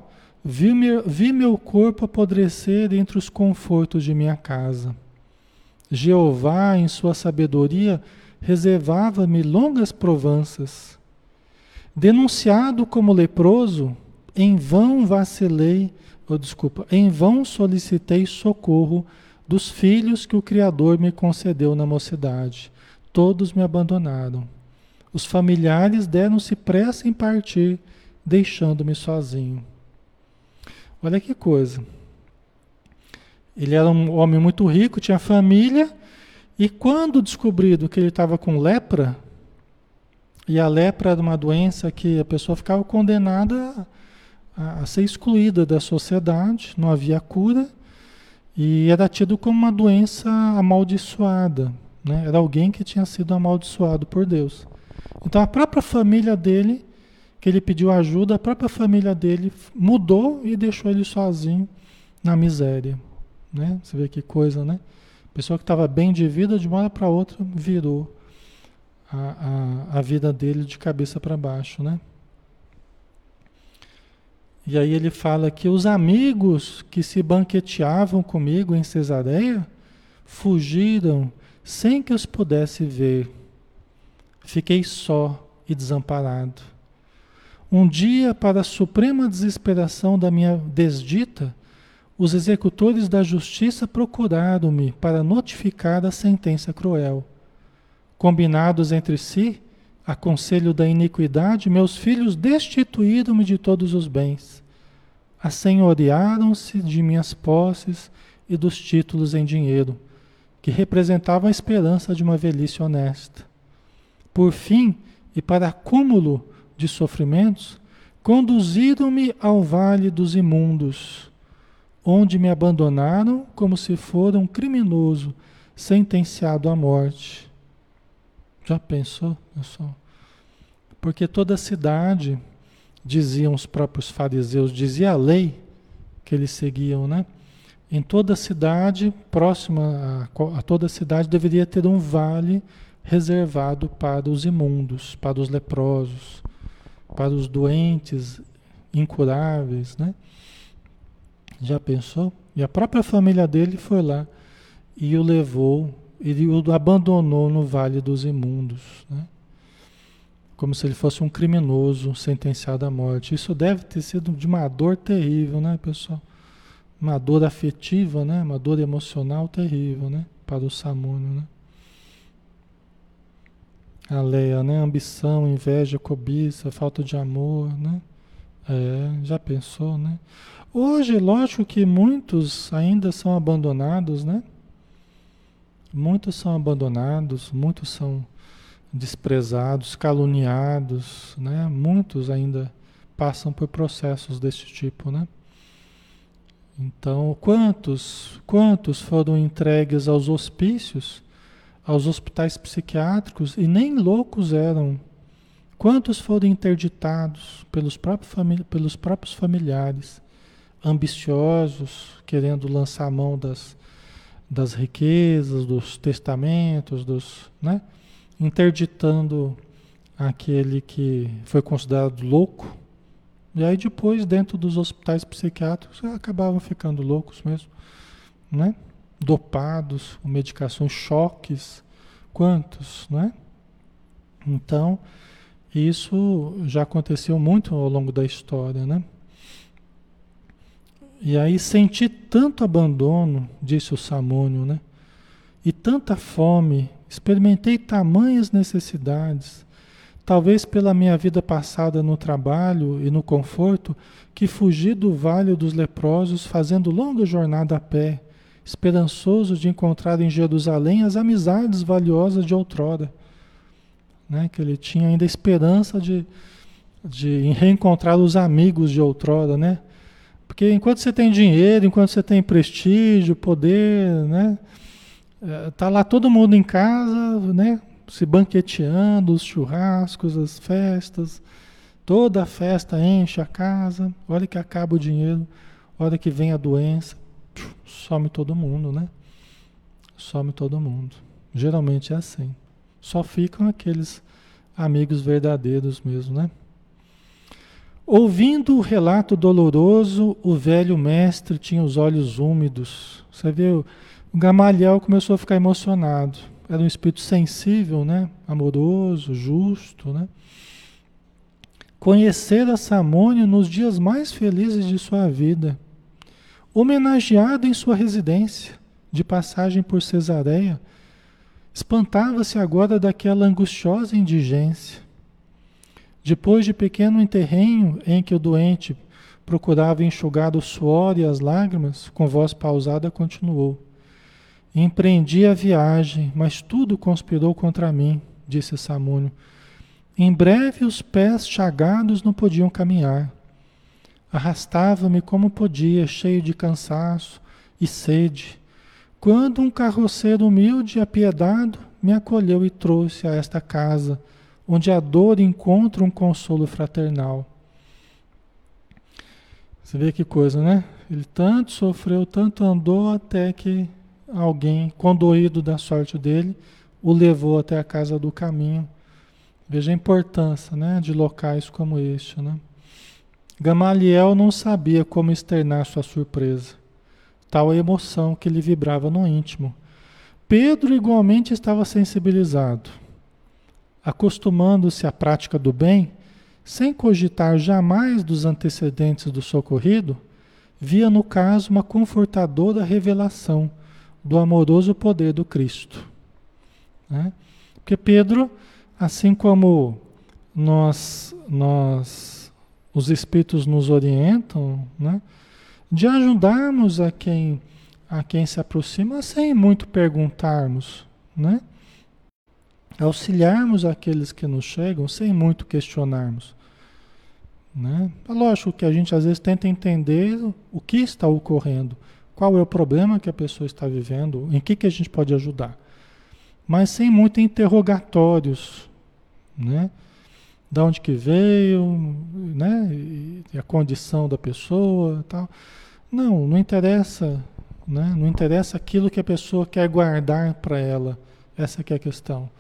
vi, vi meu corpo apodrecer entre os confortos de minha casa Jeová, em sua sabedoria, reservava-me longas provanças. Denunciado como leproso, em vão vacilei, oh, desculpa, em vão solicitei socorro dos filhos que o Criador me concedeu na mocidade. Todos me abandonaram. Os familiares deram-se pressa em partir, deixando-me sozinho. Olha que coisa. Ele era um homem muito rico, tinha família, e quando descobrido que ele estava com lepra, e a lepra era uma doença que a pessoa ficava condenada a, a ser excluída da sociedade, não havia cura, e era tido como uma doença amaldiçoada. Né? Era alguém que tinha sido amaldiçoado por Deus. Então a própria família dele que ele pediu ajuda, a própria família dele mudou e deixou ele sozinho na miséria. Né? Você vê que coisa, né? Pessoa que estava bem de vida, de uma hora para outra, virou a, a, a vida dele de cabeça para baixo, né? E aí ele fala que os amigos que se banqueteavam comigo em Cesareia fugiram sem que os pudesse ver. Fiquei só e desamparado. Um dia, para a suprema desesperação da minha desdita, os executores da justiça procuraram-me para notificar a sentença cruel. Combinados entre si, a conselho da iniquidade, meus filhos destituíram-me de todos os bens. Assenhorearam-se de minhas posses e dos títulos em dinheiro, que representavam a esperança de uma velhice honesta. Por fim, e para cúmulo de sofrimentos, conduziram-me ao vale dos imundos, onde me abandonaram como se fora um criminoso sentenciado à morte. Já pensou, pessoal? Porque toda cidade, diziam os próprios fariseus, dizia a lei que eles seguiam, né? Em toda cidade, próxima a, a toda cidade, deveria ter um vale reservado para os imundos, para os leprosos, para os doentes incuráveis, né? Já pensou? E a própria família dele foi lá e o levou ele o abandonou no vale dos imundos, né? como se ele fosse um criminoso sentenciado à morte. Isso deve ter sido de uma dor terrível, né, pessoal? Uma dor afetiva, né? Uma dor emocional terrível, né? Para o Samúnio, né? A Leia, né? Ambição, inveja, cobiça, falta de amor, né? É, já pensou, né? Hoje, lógico que muitos ainda são abandonados, né? Muitos são abandonados, muitos são desprezados, caluniados, né? Muitos ainda passam por processos desse tipo, né? Então, quantos, quantos foram entregues aos hospícios, aos hospitais psiquiátricos e nem loucos eram? Quantos foram interditados pelos próprios, pelos próprios familiares, ambiciosos, querendo lançar a mão das, das riquezas, dos testamentos, dos, né? interditando aquele que foi considerado louco. E aí depois, dentro dos hospitais psiquiátricos, acabavam ficando loucos mesmo, né? Dopados, com medicações, choques, quantos, né? Então, isso já aconteceu muito ao longo da história, né? E aí senti tanto abandono, disse o Samônio, né? E tanta fome, experimentei tamanhas necessidades, talvez pela minha vida passada no trabalho e no conforto, que fugi do vale dos leprosos fazendo longa jornada a pé, esperançoso de encontrar em Jerusalém as amizades valiosas de outrora. Né? Que ele tinha ainda esperança de, de reencontrar os amigos de outrora, né? Porque enquanto você tem dinheiro, enquanto você tem prestígio, poder, né? É, tá lá todo mundo em casa, né? Se banqueteando, os churrascos, as festas. Toda a festa enche a casa. Olha que acaba o dinheiro. Olha que vem a doença. Some todo mundo, né? Some todo mundo. Geralmente é assim. Só ficam aqueles amigos verdadeiros mesmo, né? Ouvindo o relato doloroso, o velho mestre tinha os olhos úmidos. Você vê, o Gamaliel começou a ficar emocionado. Era um espírito sensível, né? amoroso, justo. Né? Conhecer a Samônia nos dias mais felizes de sua vida. Homenageado em sua residência, de passagem por Cesareia, espantava-se agora daquela angustiosa indigência depois de pequeno enterrenho em que o doente procurava enxugar o suor e as lágrimas, com voz pausada continuou. Empreendi a viagem, mas tudo conspirou contra mim, disse Samúnio. Em breve os pés chagados não podiam caminhar. Arrastava-me como podia, cheio de cansaço e sede, quando um carroceiro humilde e apiedado me acolheu e trouxe a esta casa onde a dor encontra um consolo fraternal. Você vê que coisa, né? Ele tanto sofreu, tanto andou até que alguém, condoído da sorte dele, o levou até a casa do caminho. Veja a importância né, de locais como este. Né? Gamaliel não sabia como externar sua surpresa, tal a emoção que lhe vibrava no íntimo. Pedro igualmente estava sensibilizado. Acostumando-se à prática do bem, sem cogitar jamais dos antecedentes do socorrido, via no caso uma confortadora revelação do amoroso poder do Cristo. Né? Porque Pedro, assim como nós, nós, os Espíritos nos orientam, né? de ajudarmos a quem, a quem se aproxima sem muito perguntarmos, né? Auxiliarmos aqueles que nos chegam sem muito questionarmos. Né? É lógico que a gente às vezes tenta entender o que está ocorrendo, qual é o problema que a pessoa está vivendo, em que, que a gente pode ajudar. Mas sem muitos interrogatórios, né? Da onde que veio, né? E a condição da pessoa tal. Não, não interessa, né? Não interessa aquilo que a pessoa quer guardar para ela. Essa é a questão.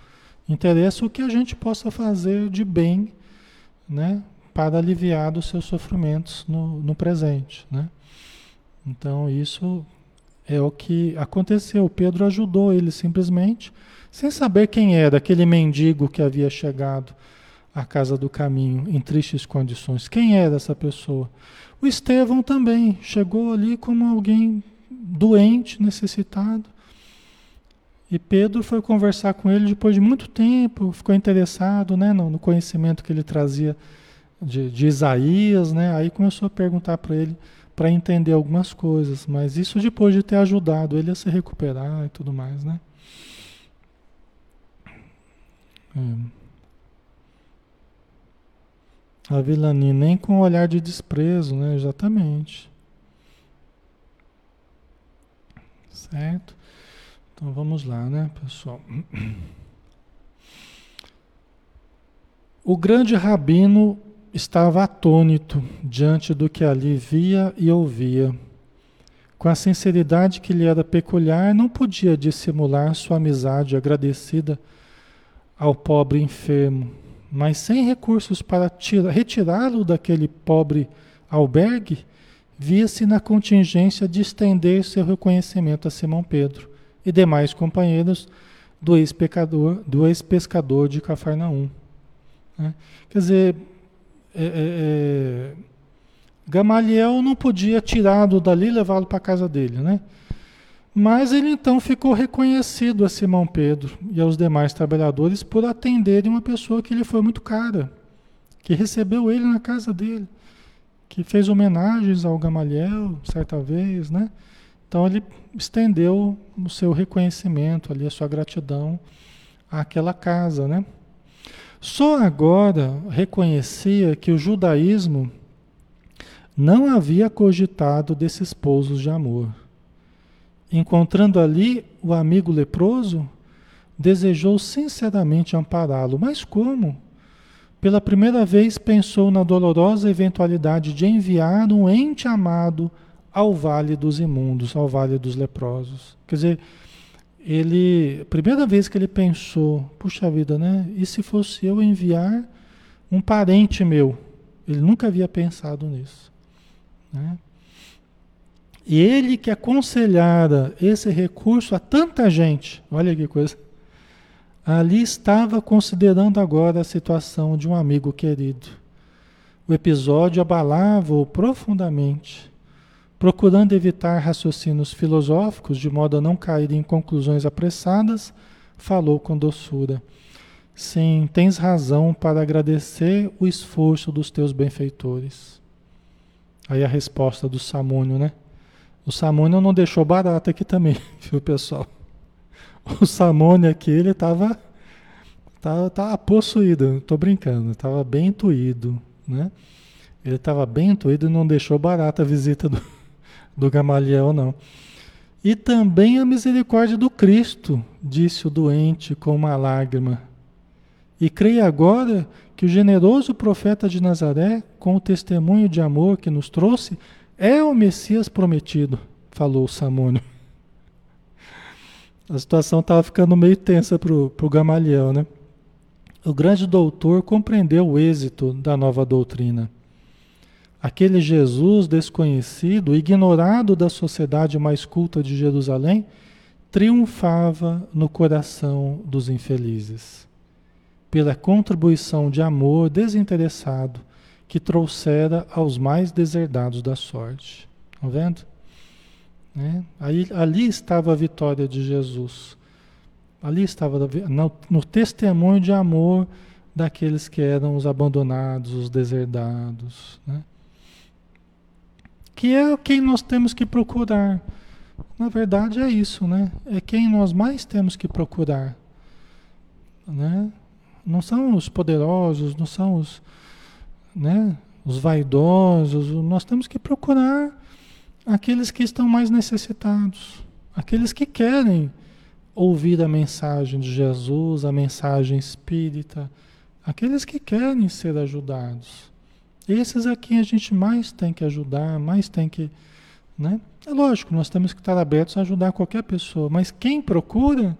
Interessa o que a gente possa fazer de bem, né? para aliviar dos seus sofrimentos no, no presente. Né? Então, isso é o que aconteceu. Pedro ajudou ele simplesmente, sem saber quem era aquele mendigo que havia chegado à casa do caminho em tristes condições. Quem era essa pessoa? O Estevão também chegou ali como alguém doente, necessitado. E Pedro foi conversar com ele depois de muito tempo, ficou interessado né, no, conhecimento que ele trazia de, de Isaías, né? Aí começou a perguntar para ele para entender algumas coisas, mas isso depois de ter ajudado ele a se recuperar e tudo mais, né? É. A vilania nem com olhar de desprezo, né? Exatamente. Certo? Então vamos lá, né, pessoal? O grande rabino estava atônito diante do que ali via e ouvia. Com a sinceridade que lhe era peculiar, não podia dissimular sua amizade agradecida ao pobre enfermo, mas sem recursos para retirá-lo daquele pobre albergue, via-se na contingência de estender seu reconhecimento a Simão Pedro e demais companheiros do ex-pescador do ex -pescador de Cafarnaum. Né? Quer dizer, é, é, é, Gamaliel não podia tirá-lo dali e levá-lo para a casa dele, né? Mas ele então ficou reconhecido a Simão Pedro e aos demais trabalhadores por atenderem uma pessoa que lhe foi muito cara, que recebeu ele na casa dele, que fez homenagens ao Gamaliel certa vez, né? Então ele estendeu o seu reconhecimento ali, a sua gratidão àquela casa, né? Só agora reconhecia que o judaísmo não havia cogitado desses pousos de amor. Encontrando ali o amigo leproso, desejou sinceramente ampará-lo. Mas como? Pela primeira vez pensou na dolorosa eventualidade de enviar um ente amado ao vale dos imundos, ao vale dos leprosos. Quer dizer, ele, primeira vez que ele pensou, puxa vida, né? E se fosse eu enviar um parente meu? Ele nunca havia pensado nisso. Né? E ele que aconselhara esse recurso a tanta gente, olha que coisa, ali estava considerando agora a situação de um amigo querido. O episódio abalava-o profundamente procurando evitar raciocínios filosóficos de modo a não cair em conclusões apressadas, falou com doçura. Sim, tens razão para agradecer o esforço dos teus benfeitores. Aí a resposta do Samônio, né? O Samônio não deixou barato aqui também, viu, pessoal? O Samônio aqui, ele estava tava, tava possuído, estou brincando, estava bem intuído, né? Ele estava bem intuído e não deixou barata a visita do, do Gamaliel, não. E também a misericórdia do Cristo, disse o doente com uma lágrima. E creia agora que o generoso profeta de Nazaré, com o testemunho de amor que nos trouxe, é o Messias prometido, falou Samônio. A situação estava ficando meio tensa para o Gamaliel, né? O grande doutor compreendeu o êxito da nova doutrina. Aquele Jesus desconhecido, ignorado da sociedade mais culta de Jerusalém, triunfava no coração dos infelizes, pela contribuição de amor desinteressado que trouxera aos mais deserdados da sorte. Estão vendo? Né? Aí, ali estava a vitória de Jesus. Ali estava no, no testemunho de amor daqueles que eram os abandonados, os deserdados. Né? Que é quem nós temos que procurar. Na verdade é isso, né? É quem nós mais temos que procurar. Né? Não são os poderosos, não são os, né, os vaidosos. Nós temos que procurar aqueles que estão mais necessitados, aqueles que querem ouvir a mensagem de Jesus, a mensagem espírita, aqueles que querem ser ajudados. Esses é quem a gente mais tem que ajudar, mais tem que. Né? É lógico, nós temos que estar abertos a ajudar qualquer pessoa, mas quem procura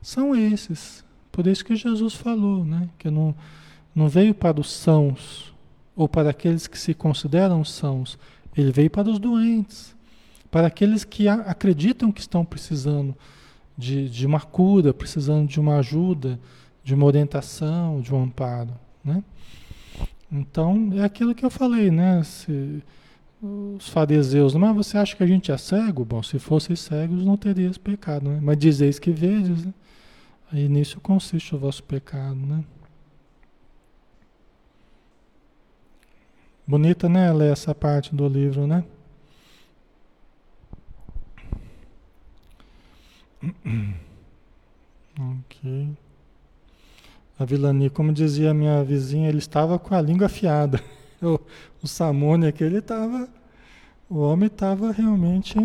são esses. Por isso que Jesus falou, né? que não, não veio para os sãos, ou para aqueles que se consideram sãos, ele veio para os doentes, para aqueles que acreditam que estão precisando de, de uma cura, precisando de uma ajuda, de uma orientação, de um amparo. Né? Então, é aquilo que eu falei, né? Se, os fariseus, mas você acha que a gente é cego? Bom, se fossem cegos não terias pecado, né? Mas dizeis que vedes, né? Aí nisso consiste o vosso pecado, né? Bonita, né, ler essa parte do livro, né? ok. A Vilani, como dizia a minha vizinha, ele estava com a língua afiada. O, o Samone aqui, ele estava. O homem estava realmente.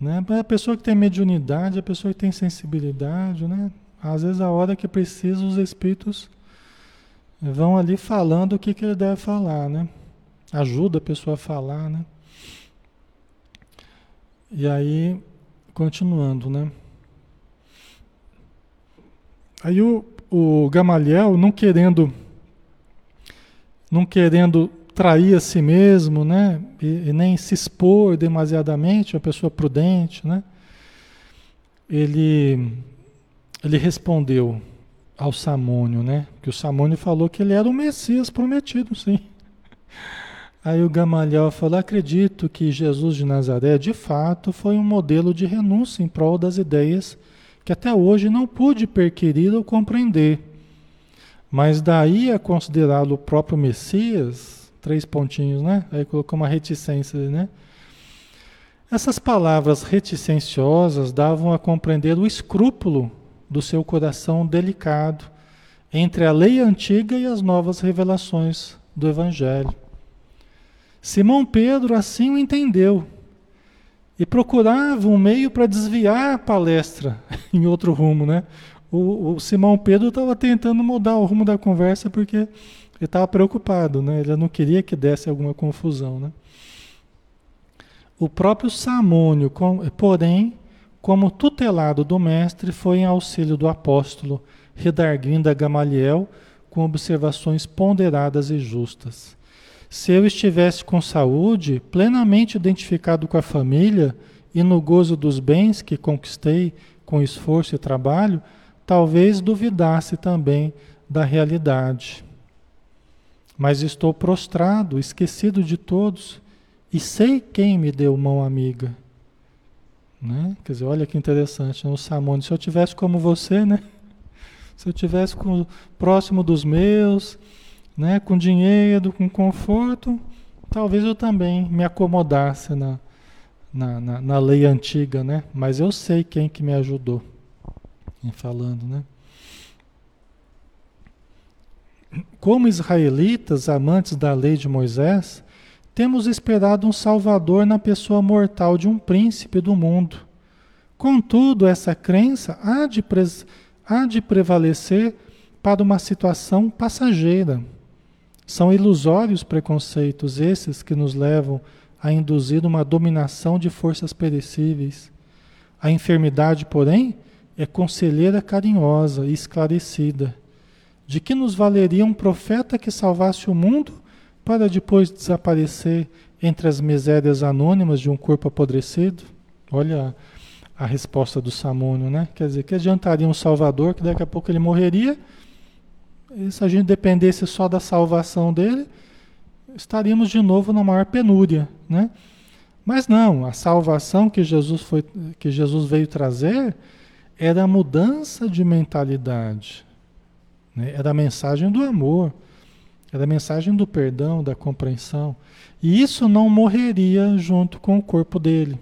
Né? A pessoa que tem mediunidade, a pessoa que tem sensibilidade, né? Às vezes a hora que precisa, os espíritos vão ali falando o que, que ele deve falar, né? Ajuda a pessoa a falar, né? E aí, continuando, né? Aí o, o Gamaliel, não querendo, não querendo trair a si mesmo, né? E, e nem se expor demasiadamente, uma pessoa prudente, né? Ele, ele respondeu, ao Samônio, né? Que o Samônio falou que ele era o Messias prometido, sim. Aí o Gamaliel falou: acredito que Jesus de Nazaré, de fato, foi um modelo de renúncia em prol das ideias que até hoje não pude perquirir ou compreender. Mas daí a considerá-lo o próprio Messias, três pontinhos, né? Aí colocou uma reticência, né? Essas palavras reticenciosas davam a compreender o escrúpulo do seu coração delicado entre a lei antiga e as novas revelações do Evangelho. Simão Pedro assim o entendeu e procurava um meio para desviar a palestra em outro rumo, né? O, o Simão Pedro estava tentando mudar o rumo da conversa porque ele estava preocupado, né? Ele não queria que desse alguma confusão, né? O próprio Samônio, porém, como tutelado do mestre, foi em auxílio do apóstolo, redarguindo a Gamaliel com observações ponderadas e justas. Se eu estivesse com saúde, plenamente identificado com a família e no gozo dos bens que conquistei com esforço e trabalho, talvez duvidasse também da realidade. Mas estou prostrado, esquecido de todos, e sei quem me deu mão amiga né? Quer dizer, olha que interessante, né? o Samone, se eu tivesse como você, né? Se eu tivesse com, próximo dos meus, né? com dinheiro, com conforto, talvez eu também me acomodasse na, na, na, na lei antiga, né? Mas eu sei quem que me ajudou em falando, né? Como israelitas, amantes da lei de Moisés, temos esperado um Salvador na pessoa mortal de um príncipe do mundo. Contudo, essa crença há de, há de prevalecer para uma situação passageira. São ilusórios preconceitos esses que nos levam a induzir uma dominação de forças perecíveis. A enfermidade, porém, é conselheira carinhosa e esclarecida. De que nos valeria um profeta que salvasse o mundo para depois desaparecer entre as misérias anônimas de um corpo apodrecido? Olha a resposta do Samônio, né? Quer dizer, que adiantaria um salvador que daqui a pouco ele morreria? E se a gente dependesse só da salvação dele, estaríamos de novo na maior penúria, né? Mas não, a salvação que Jesus foi que Jesus veio trazer era a mudança de mentalidade. Né? Era a mensagem do amor, era a mensagem do perdão, da compreensão. E isso não morreria junto com o corpo dele.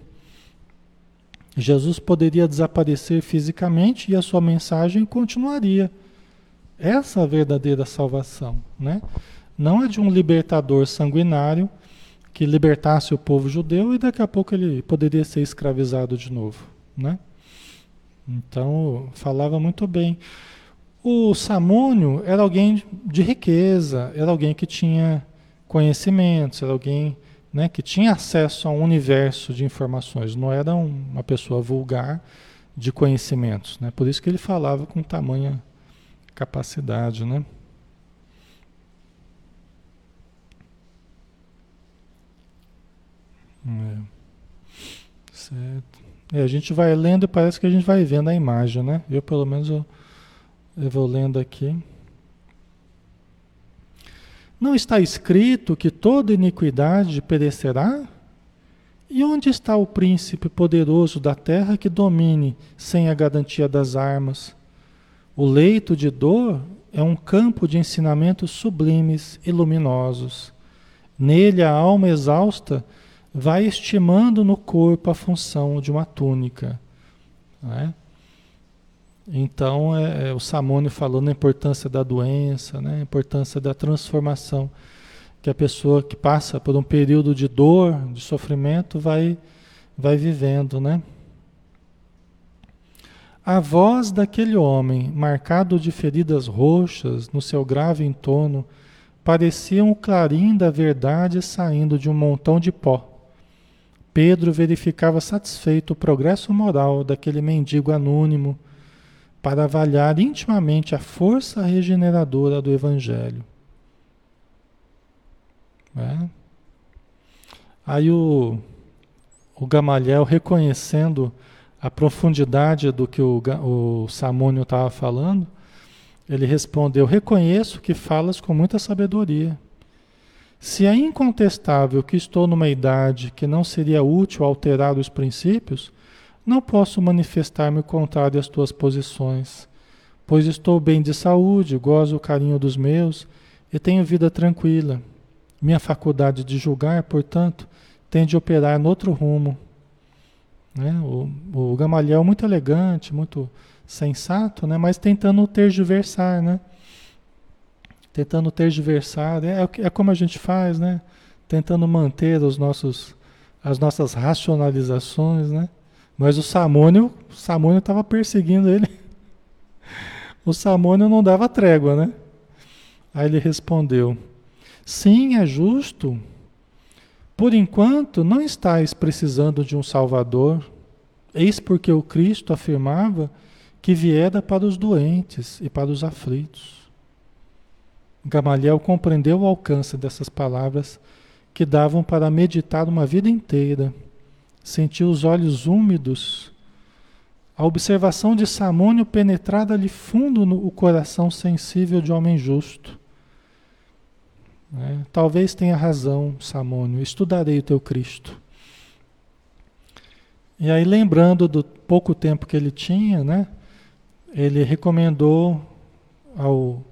Jesus poderia desaparecer fisicamente e a sua mensagem continuaria. Essa é a verdadeira salvação, né? Não é de um libertador sanguinário que libertasse o povo judeu e daqui a pouco ele poderia ser escravizado de novo, né? Então, falava muito bem. O Samônio era alguém de riqueza, era alguém que tinha conhecimentos, era alguém né, que tinha acesso a um universo de informações, não era uma pessoa vulgar de conhecimentos. Né? Por isso que ele falava com tamanha capacidade. Né? É. Certo. É, a gente vai lendo e parece que a gente vai vendo a imagem, né? Eu pelo menos eu, eu vou lendo aqui. Não está escrito que toda iniquidade perecerá? E onde está o príncipe poderoso da terra que domine sem a garantia das armas? O leito de dor é um campo de ensinamentos sublimes e luminosos. Nele a alma exausta vai estimando no corpo a função de uma túnica. Né? Então, é, é, o Samone falou na importância da doença, né? a importância da transformação, que a pessoa que passa por um período de dor, de sofrimento, vai, vai vivendo. Né? A voz daquele homem, marcado de feridas roxas no seu grave entono, parecia um clarim da verdade saindo de um montão de pó. Pedro verificava satisfeito o progresso moral daquele mendigo anônimo para avaliar intimamente a força regeneradora do Evangelho. É. Aí o, o Gamaliel, reconhecendo a profundidade do que o, o Samônio estava falando, ele respondeu: Reconheço que falas com muita sabedoria. Se é incontestável que estou numa idade que não seria útil alterar os princípios, não posso manifestar-me contrário às tuas posições, pois estou bem de saúde, gozo o carinho dos meus e tenho vida tranquila. Minha faculdade de julgar, portanto, tem de operar noutro rumo. Né? O, o Gamaliel muito elegante, muito sensato, né? mas tentando tergiversar, né? Tentando tergiversar, é, é como a gente faz, né? Tentando manter os nossos, as nossas racionalizações, né? Mas o Samônio, o Samônio estava perseguindo ele. O Samônio não dava trégua, né? Aí ele respondeu: Sim, é justo. Por enquanto, não estáis precisando de um Salvador. Eis porque o Cristo afirmava que viera para os doentes e para os aflitos. Gamaliel compreendeu o alcance dessas palavras que davam para meditar uma vida inteira sentiu os olhos úmidos. A observação de Samônio penetrada-lhe fundo no coração sensível de homem justo. É, talvez tenha razão, Samônio, estudarei o teu Cristo. E aí, lembrando do pouco tempo que ele tinha, né, ele recomendou ao,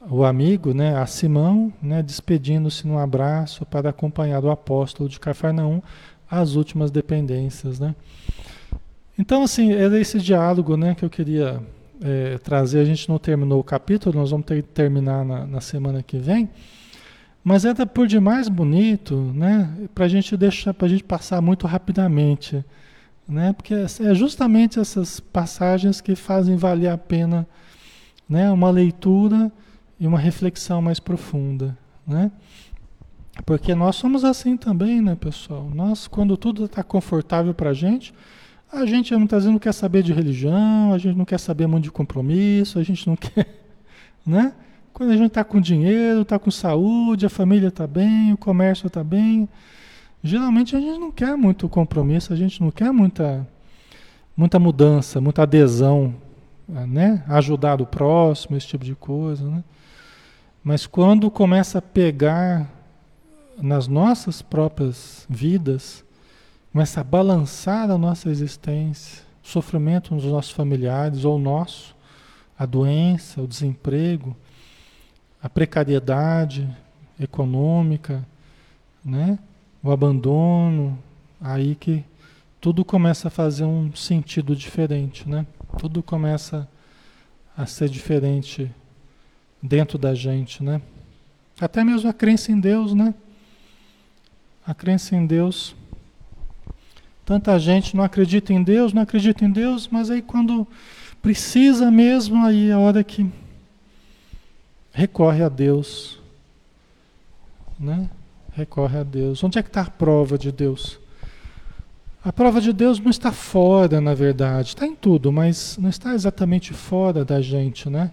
ao amigo, né, a Simão, né, despedindo-se num abraço para acompanhar o apóstolo de Cafarnaum as últimas dependências, né? Então, assim, era esse diálogo, né, que eu queria é, trazer. A gente não terminou o capítulo, nós vamos ter que terminar na, na semana que vem. Mas era por demais bonito, né, para a gente deixar, para a gente passar muito rapidamente, né, porque é justamente essas passagens que fazem valer a pena né, uma leitura e uma reflexão mais profunda, né? Porque nós somos assim também, né, pessoal? Nós, quando tudo está confortável para a gente, a gente muitas vezes não quer saber de religião, a gente não quer saber muito de compromisso, a gente não quer, né? Quando a gente está com dinheiro, está com saúde, a família está bem, o comércio está bem, geralmente a gente não quer muito compromisso, a gente não quer muita, muita mudança, muita adesão, né? Ajudar o próximo, esse tipo de coisa, né? Mas quando começa a pegar nas nossas próprias vidas, começa a balançar a nossa existência, o sofrimento dos nossos familiares ou nosso, a doença, o desemprego, a precariedade econômica, né? o abandono, aí que tudo começa a fazer um sentido diferente, né? Tudo começa a ser diferente dentro da gente, né? Até mesmo a crença em Deus, né? A crença em Deus. Tanta gente não acredita em Deus, não acredita em Deus, mas aí quando precisa mesmo, aí é a hora que recorre a Deus, né? Recorre a Deus. Onde é que está a prova de Deus? A prova de Deus não está fora, na verdade, está em tudo, mas não está exatamente fora da gente, né?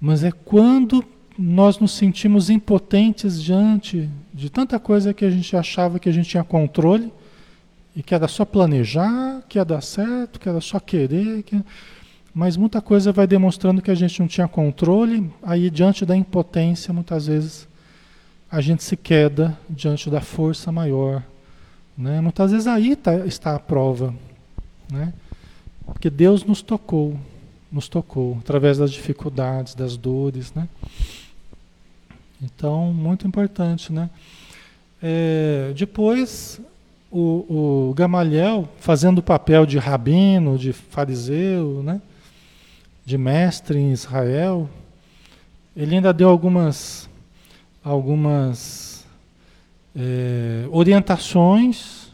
Mas é quando nós nos sentimos impotentes diante de tanta coisa que a gente achava que a gente tinha controle e que era só planejar, que ia dar certo, que era só querer, que... mas muita coisa vai demonstrando que a gente não tinha controle, aí diante da impotência, muitas vezes a gente se queda diante da força maior. Né? Muitas vezes aí tá, está a prova. Né? Porque Deus nos tocou nos tocou, através das dificuldades, das dores, né? Então, muito importante, né? É, depois, o, o Gamaliel, fazendo o papel de rabino, de fariseu, né? De mestre em Israel, ele ainda deu algumas, algumas é, orientações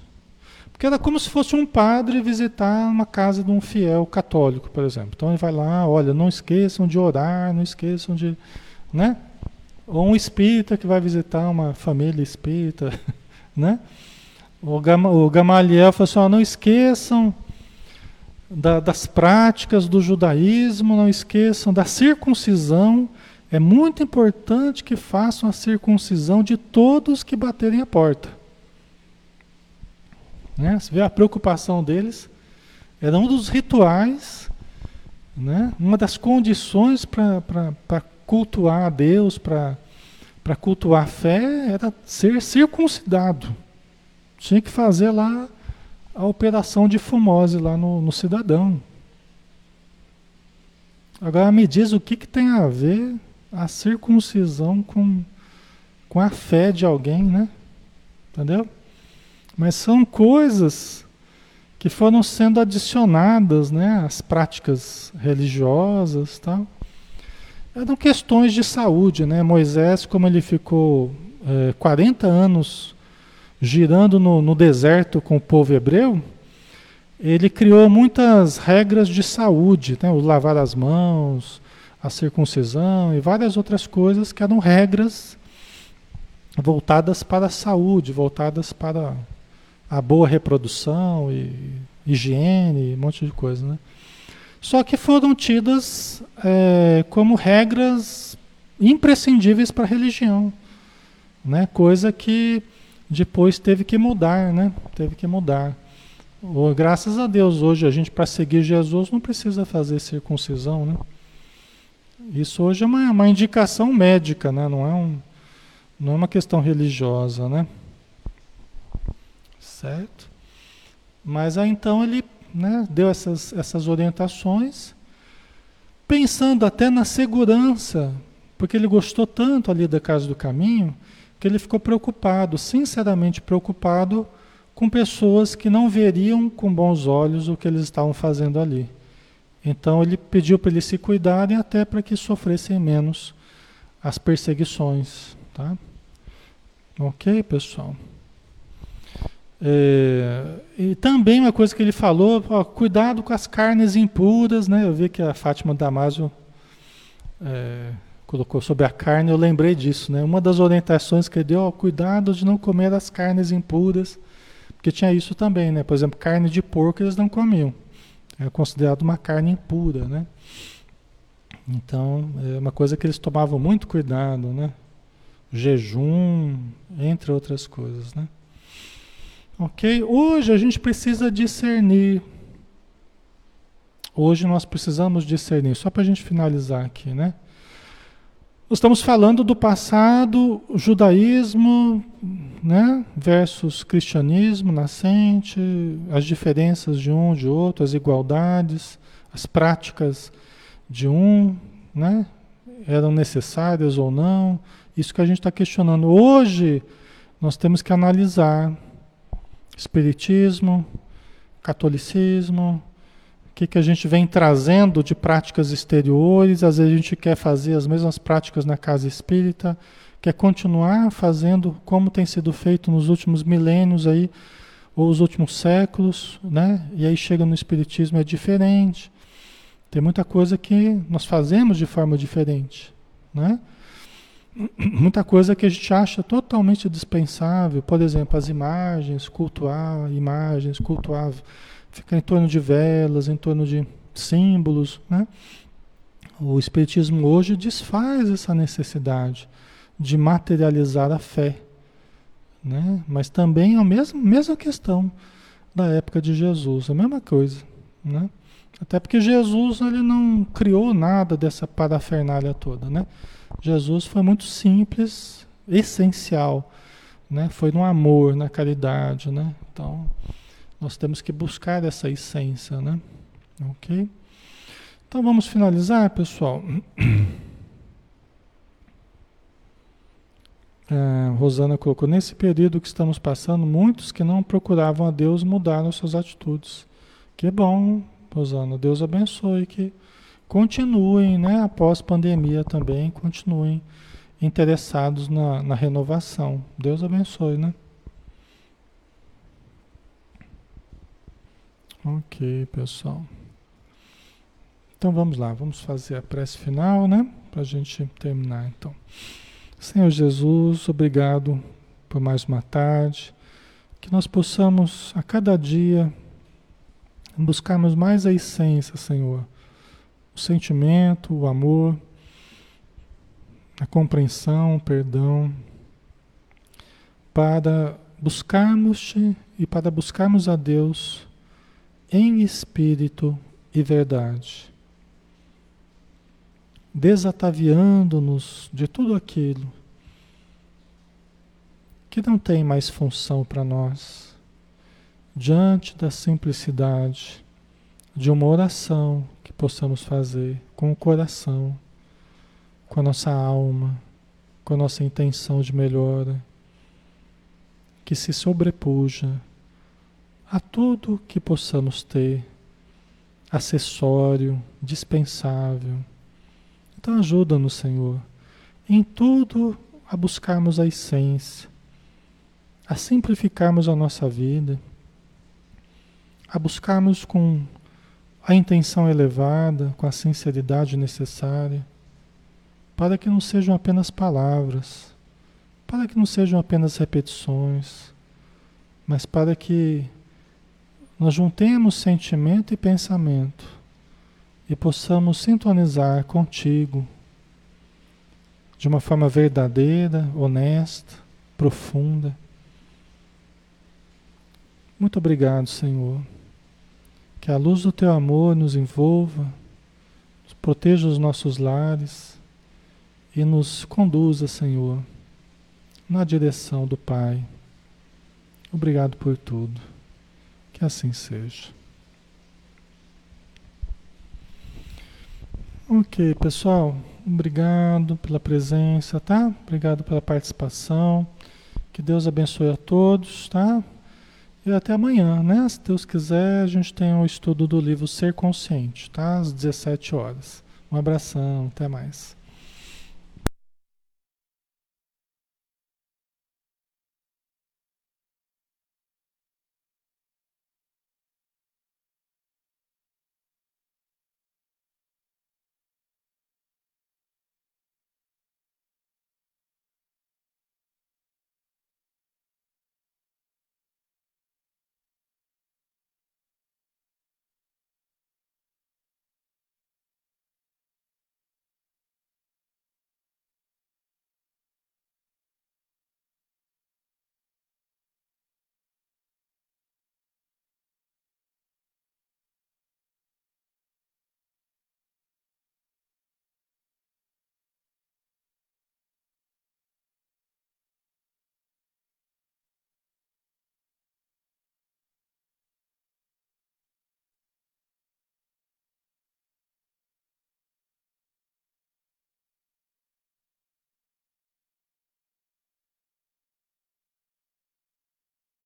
que era como se fosse um padre visitar uma casa de um fiel católico, por exemplo. Então ele vai lá, olha, não esqueçam de orar, não esqueçam de. Né? Ou um espírita que vai visitar uma família espírita. Né? O, Gamaliel falou assim: não esqueçam da, das práticas do judaísmo, não esqueçam da circuncisão. É muito importante que façam a circuncisão de todos que baterem a porta. Né? Você vê a preocupação deles. Era um dos rituais, né? uma das condições para cultuar a Deus, para cultuar a fé, era ser circuncidado. Tinha que fazer lá a operação de fumose lá no, no cidadão. Agora me diz o que, que tem a ver a circuncisão com, com a fé de alguém, né? Entendeu? Mas são coisas que foram sendo adicionadas né, às práticas religiosas. Tal. Eram questões de saúde. Né? Moisés, como ele ficou é, 40 anos girando no, no deserto com o povo hebreu, ele criou muitas regras de saúde, né? o lavar as mãos, a circuncisão e várias outras coisas que eram regras voltadas para a saúde, voltadas para a boa reprodução e higiene, um monte de coisa, né? Só que foram tidas é, como regras imprescindíveis para a religião, né? Coisa que depois teve que mudar, né? Teve que mudar. Oh, graças a Deus, hoje a gente para seguir Jesus não precisa fazer circuncisão, né? Isso hoje é uma, uma indicação médica, né? Não é um, não é uma questão religiosa, né? certo? Mas aí então ele né, deu essas, essas orientações, pensando até na segurança, porque ele gostou tanto ali da Casa do Caminho, que ele ficou preocupado, sinceramente preocupado, com pessoas que não veriam com bons olhos o que eles estavam fazendo ali. Então ele pediu para eles se cuidarem até para que sofressem menos as perseguições. Tá? Ok, pessoal? É, e também uma coisa que ele falou, ó, cuidado com as carnes impuras, né? Eu vi que a Fátima Damasio é, colocou sobre a carne, eu lembrei disso, né? Uma das orientações que ele deu, ó, cuidado de não comer as carnes impuras, porque tinha isso também, né? Por exemplo, carne de porco eles não comiam. Era considerado uma carne impura, né? Então, é uma coisa que eles tomavam muito cuidado, né? Jejum, entre outras coisas, né? Ok? Hoje a gente precisa discernir. Hoje nós precisamos discernir, só para a gente finalizar aqui, né? Nós estamos falando do passado, judaísmo, né, versus cristianismo nascente, as diferenças de um de outro, as igualdades, as práticas de um, né, eram necessárias ou não. Isso que a gente está questionando. Hoje nós temos que analisar espiritismo, catolicismo, que, que a gente vem trazendo de práticas exteriores, às vezes a gente quer fazer as mesmas práticas na casa espírita, quer continuar fazendo como tem sido feito nos últimos milênios aí, ou os últimos séculos, né? E aí chega no espiritismo é diferente. Tem muita coisa que nós fazemos de forma diferente, né? Muita coisa que a gente acha totalmente dispensável, por exemplo, as imagens, cultuar imagens, cultuar fica em torno de velas, em torno de símbolos, né? O espiritismo hoje desfaz essa necessidade de materializar a fé, né? Mas também a mesma, mesma questão da época de Jesus, a mesma coisa, né? Até porque Jesus ele não criou nada dessa parafernália toda, né? Jesus foi muito simples, essencial, né? Foi no amor, na caridade, né? Então, nós temos que buscar essa essência, né? Ok? Então vamos finalizar, pessoal. É, Rosana colocou: nesse período que estamos passando, muitos que não procuravam a Deus mudaram suas atitudes. Que bom, Rosana. Deus abençoe que continuem, né, após pandemia também, continuem interessados na, na renovação. Deus abençoe, né? Ok, pessoal. Então vamos lá, vamos fazer a prece final, né? Para a gente terminar, então. Senhor Jesus, obrigado por mais uma tarde. Que nós possamos a cada dia buscarmos mais a essência, Senhor. O sentimento, o amor, a compreensão, o perdão, para buscarmos-te e para buscarmos a Deus em espírito e verdade, desataviando-nos de tudo aquilo que não tem mais função para nós, diante da simplicidade de uma oração que possamos fazer com o coração, com a nossa alma, com a nossa intenção de melhora, que se sobrepuja a tudo que possamos ter, acessório, dispensável. Então ajuda-nos, Senhor, em tudo a buscarmos a essência, a simplificarmos a nossa vida, a buscarmos com a intenção elevada, com a sinceridade necessária, para que não sejam apenas palavras, para que não sejam apenas repetições, mas para que nós juntemos sentimento e pensamento e possamos sintonizar contigo de uma forma verdadeira, honesta, profunda. Muito obrigado, Senhor. Que a luz do teu amor nos envolva, proteja os nossos lares e nos conduza, Senhor, na direção do Pai. Obrigado por tudo. Que assim seja. Ok, pessoal. Obrigado pela presença, tá? Obrigado pela participação. Que Deus abençoe a todos, tá? E até amanhã, né? Se Deus quiser, a gente tem o estudo do livro Ser Consciente, tá? Às 17 horas. Um abração, até mais.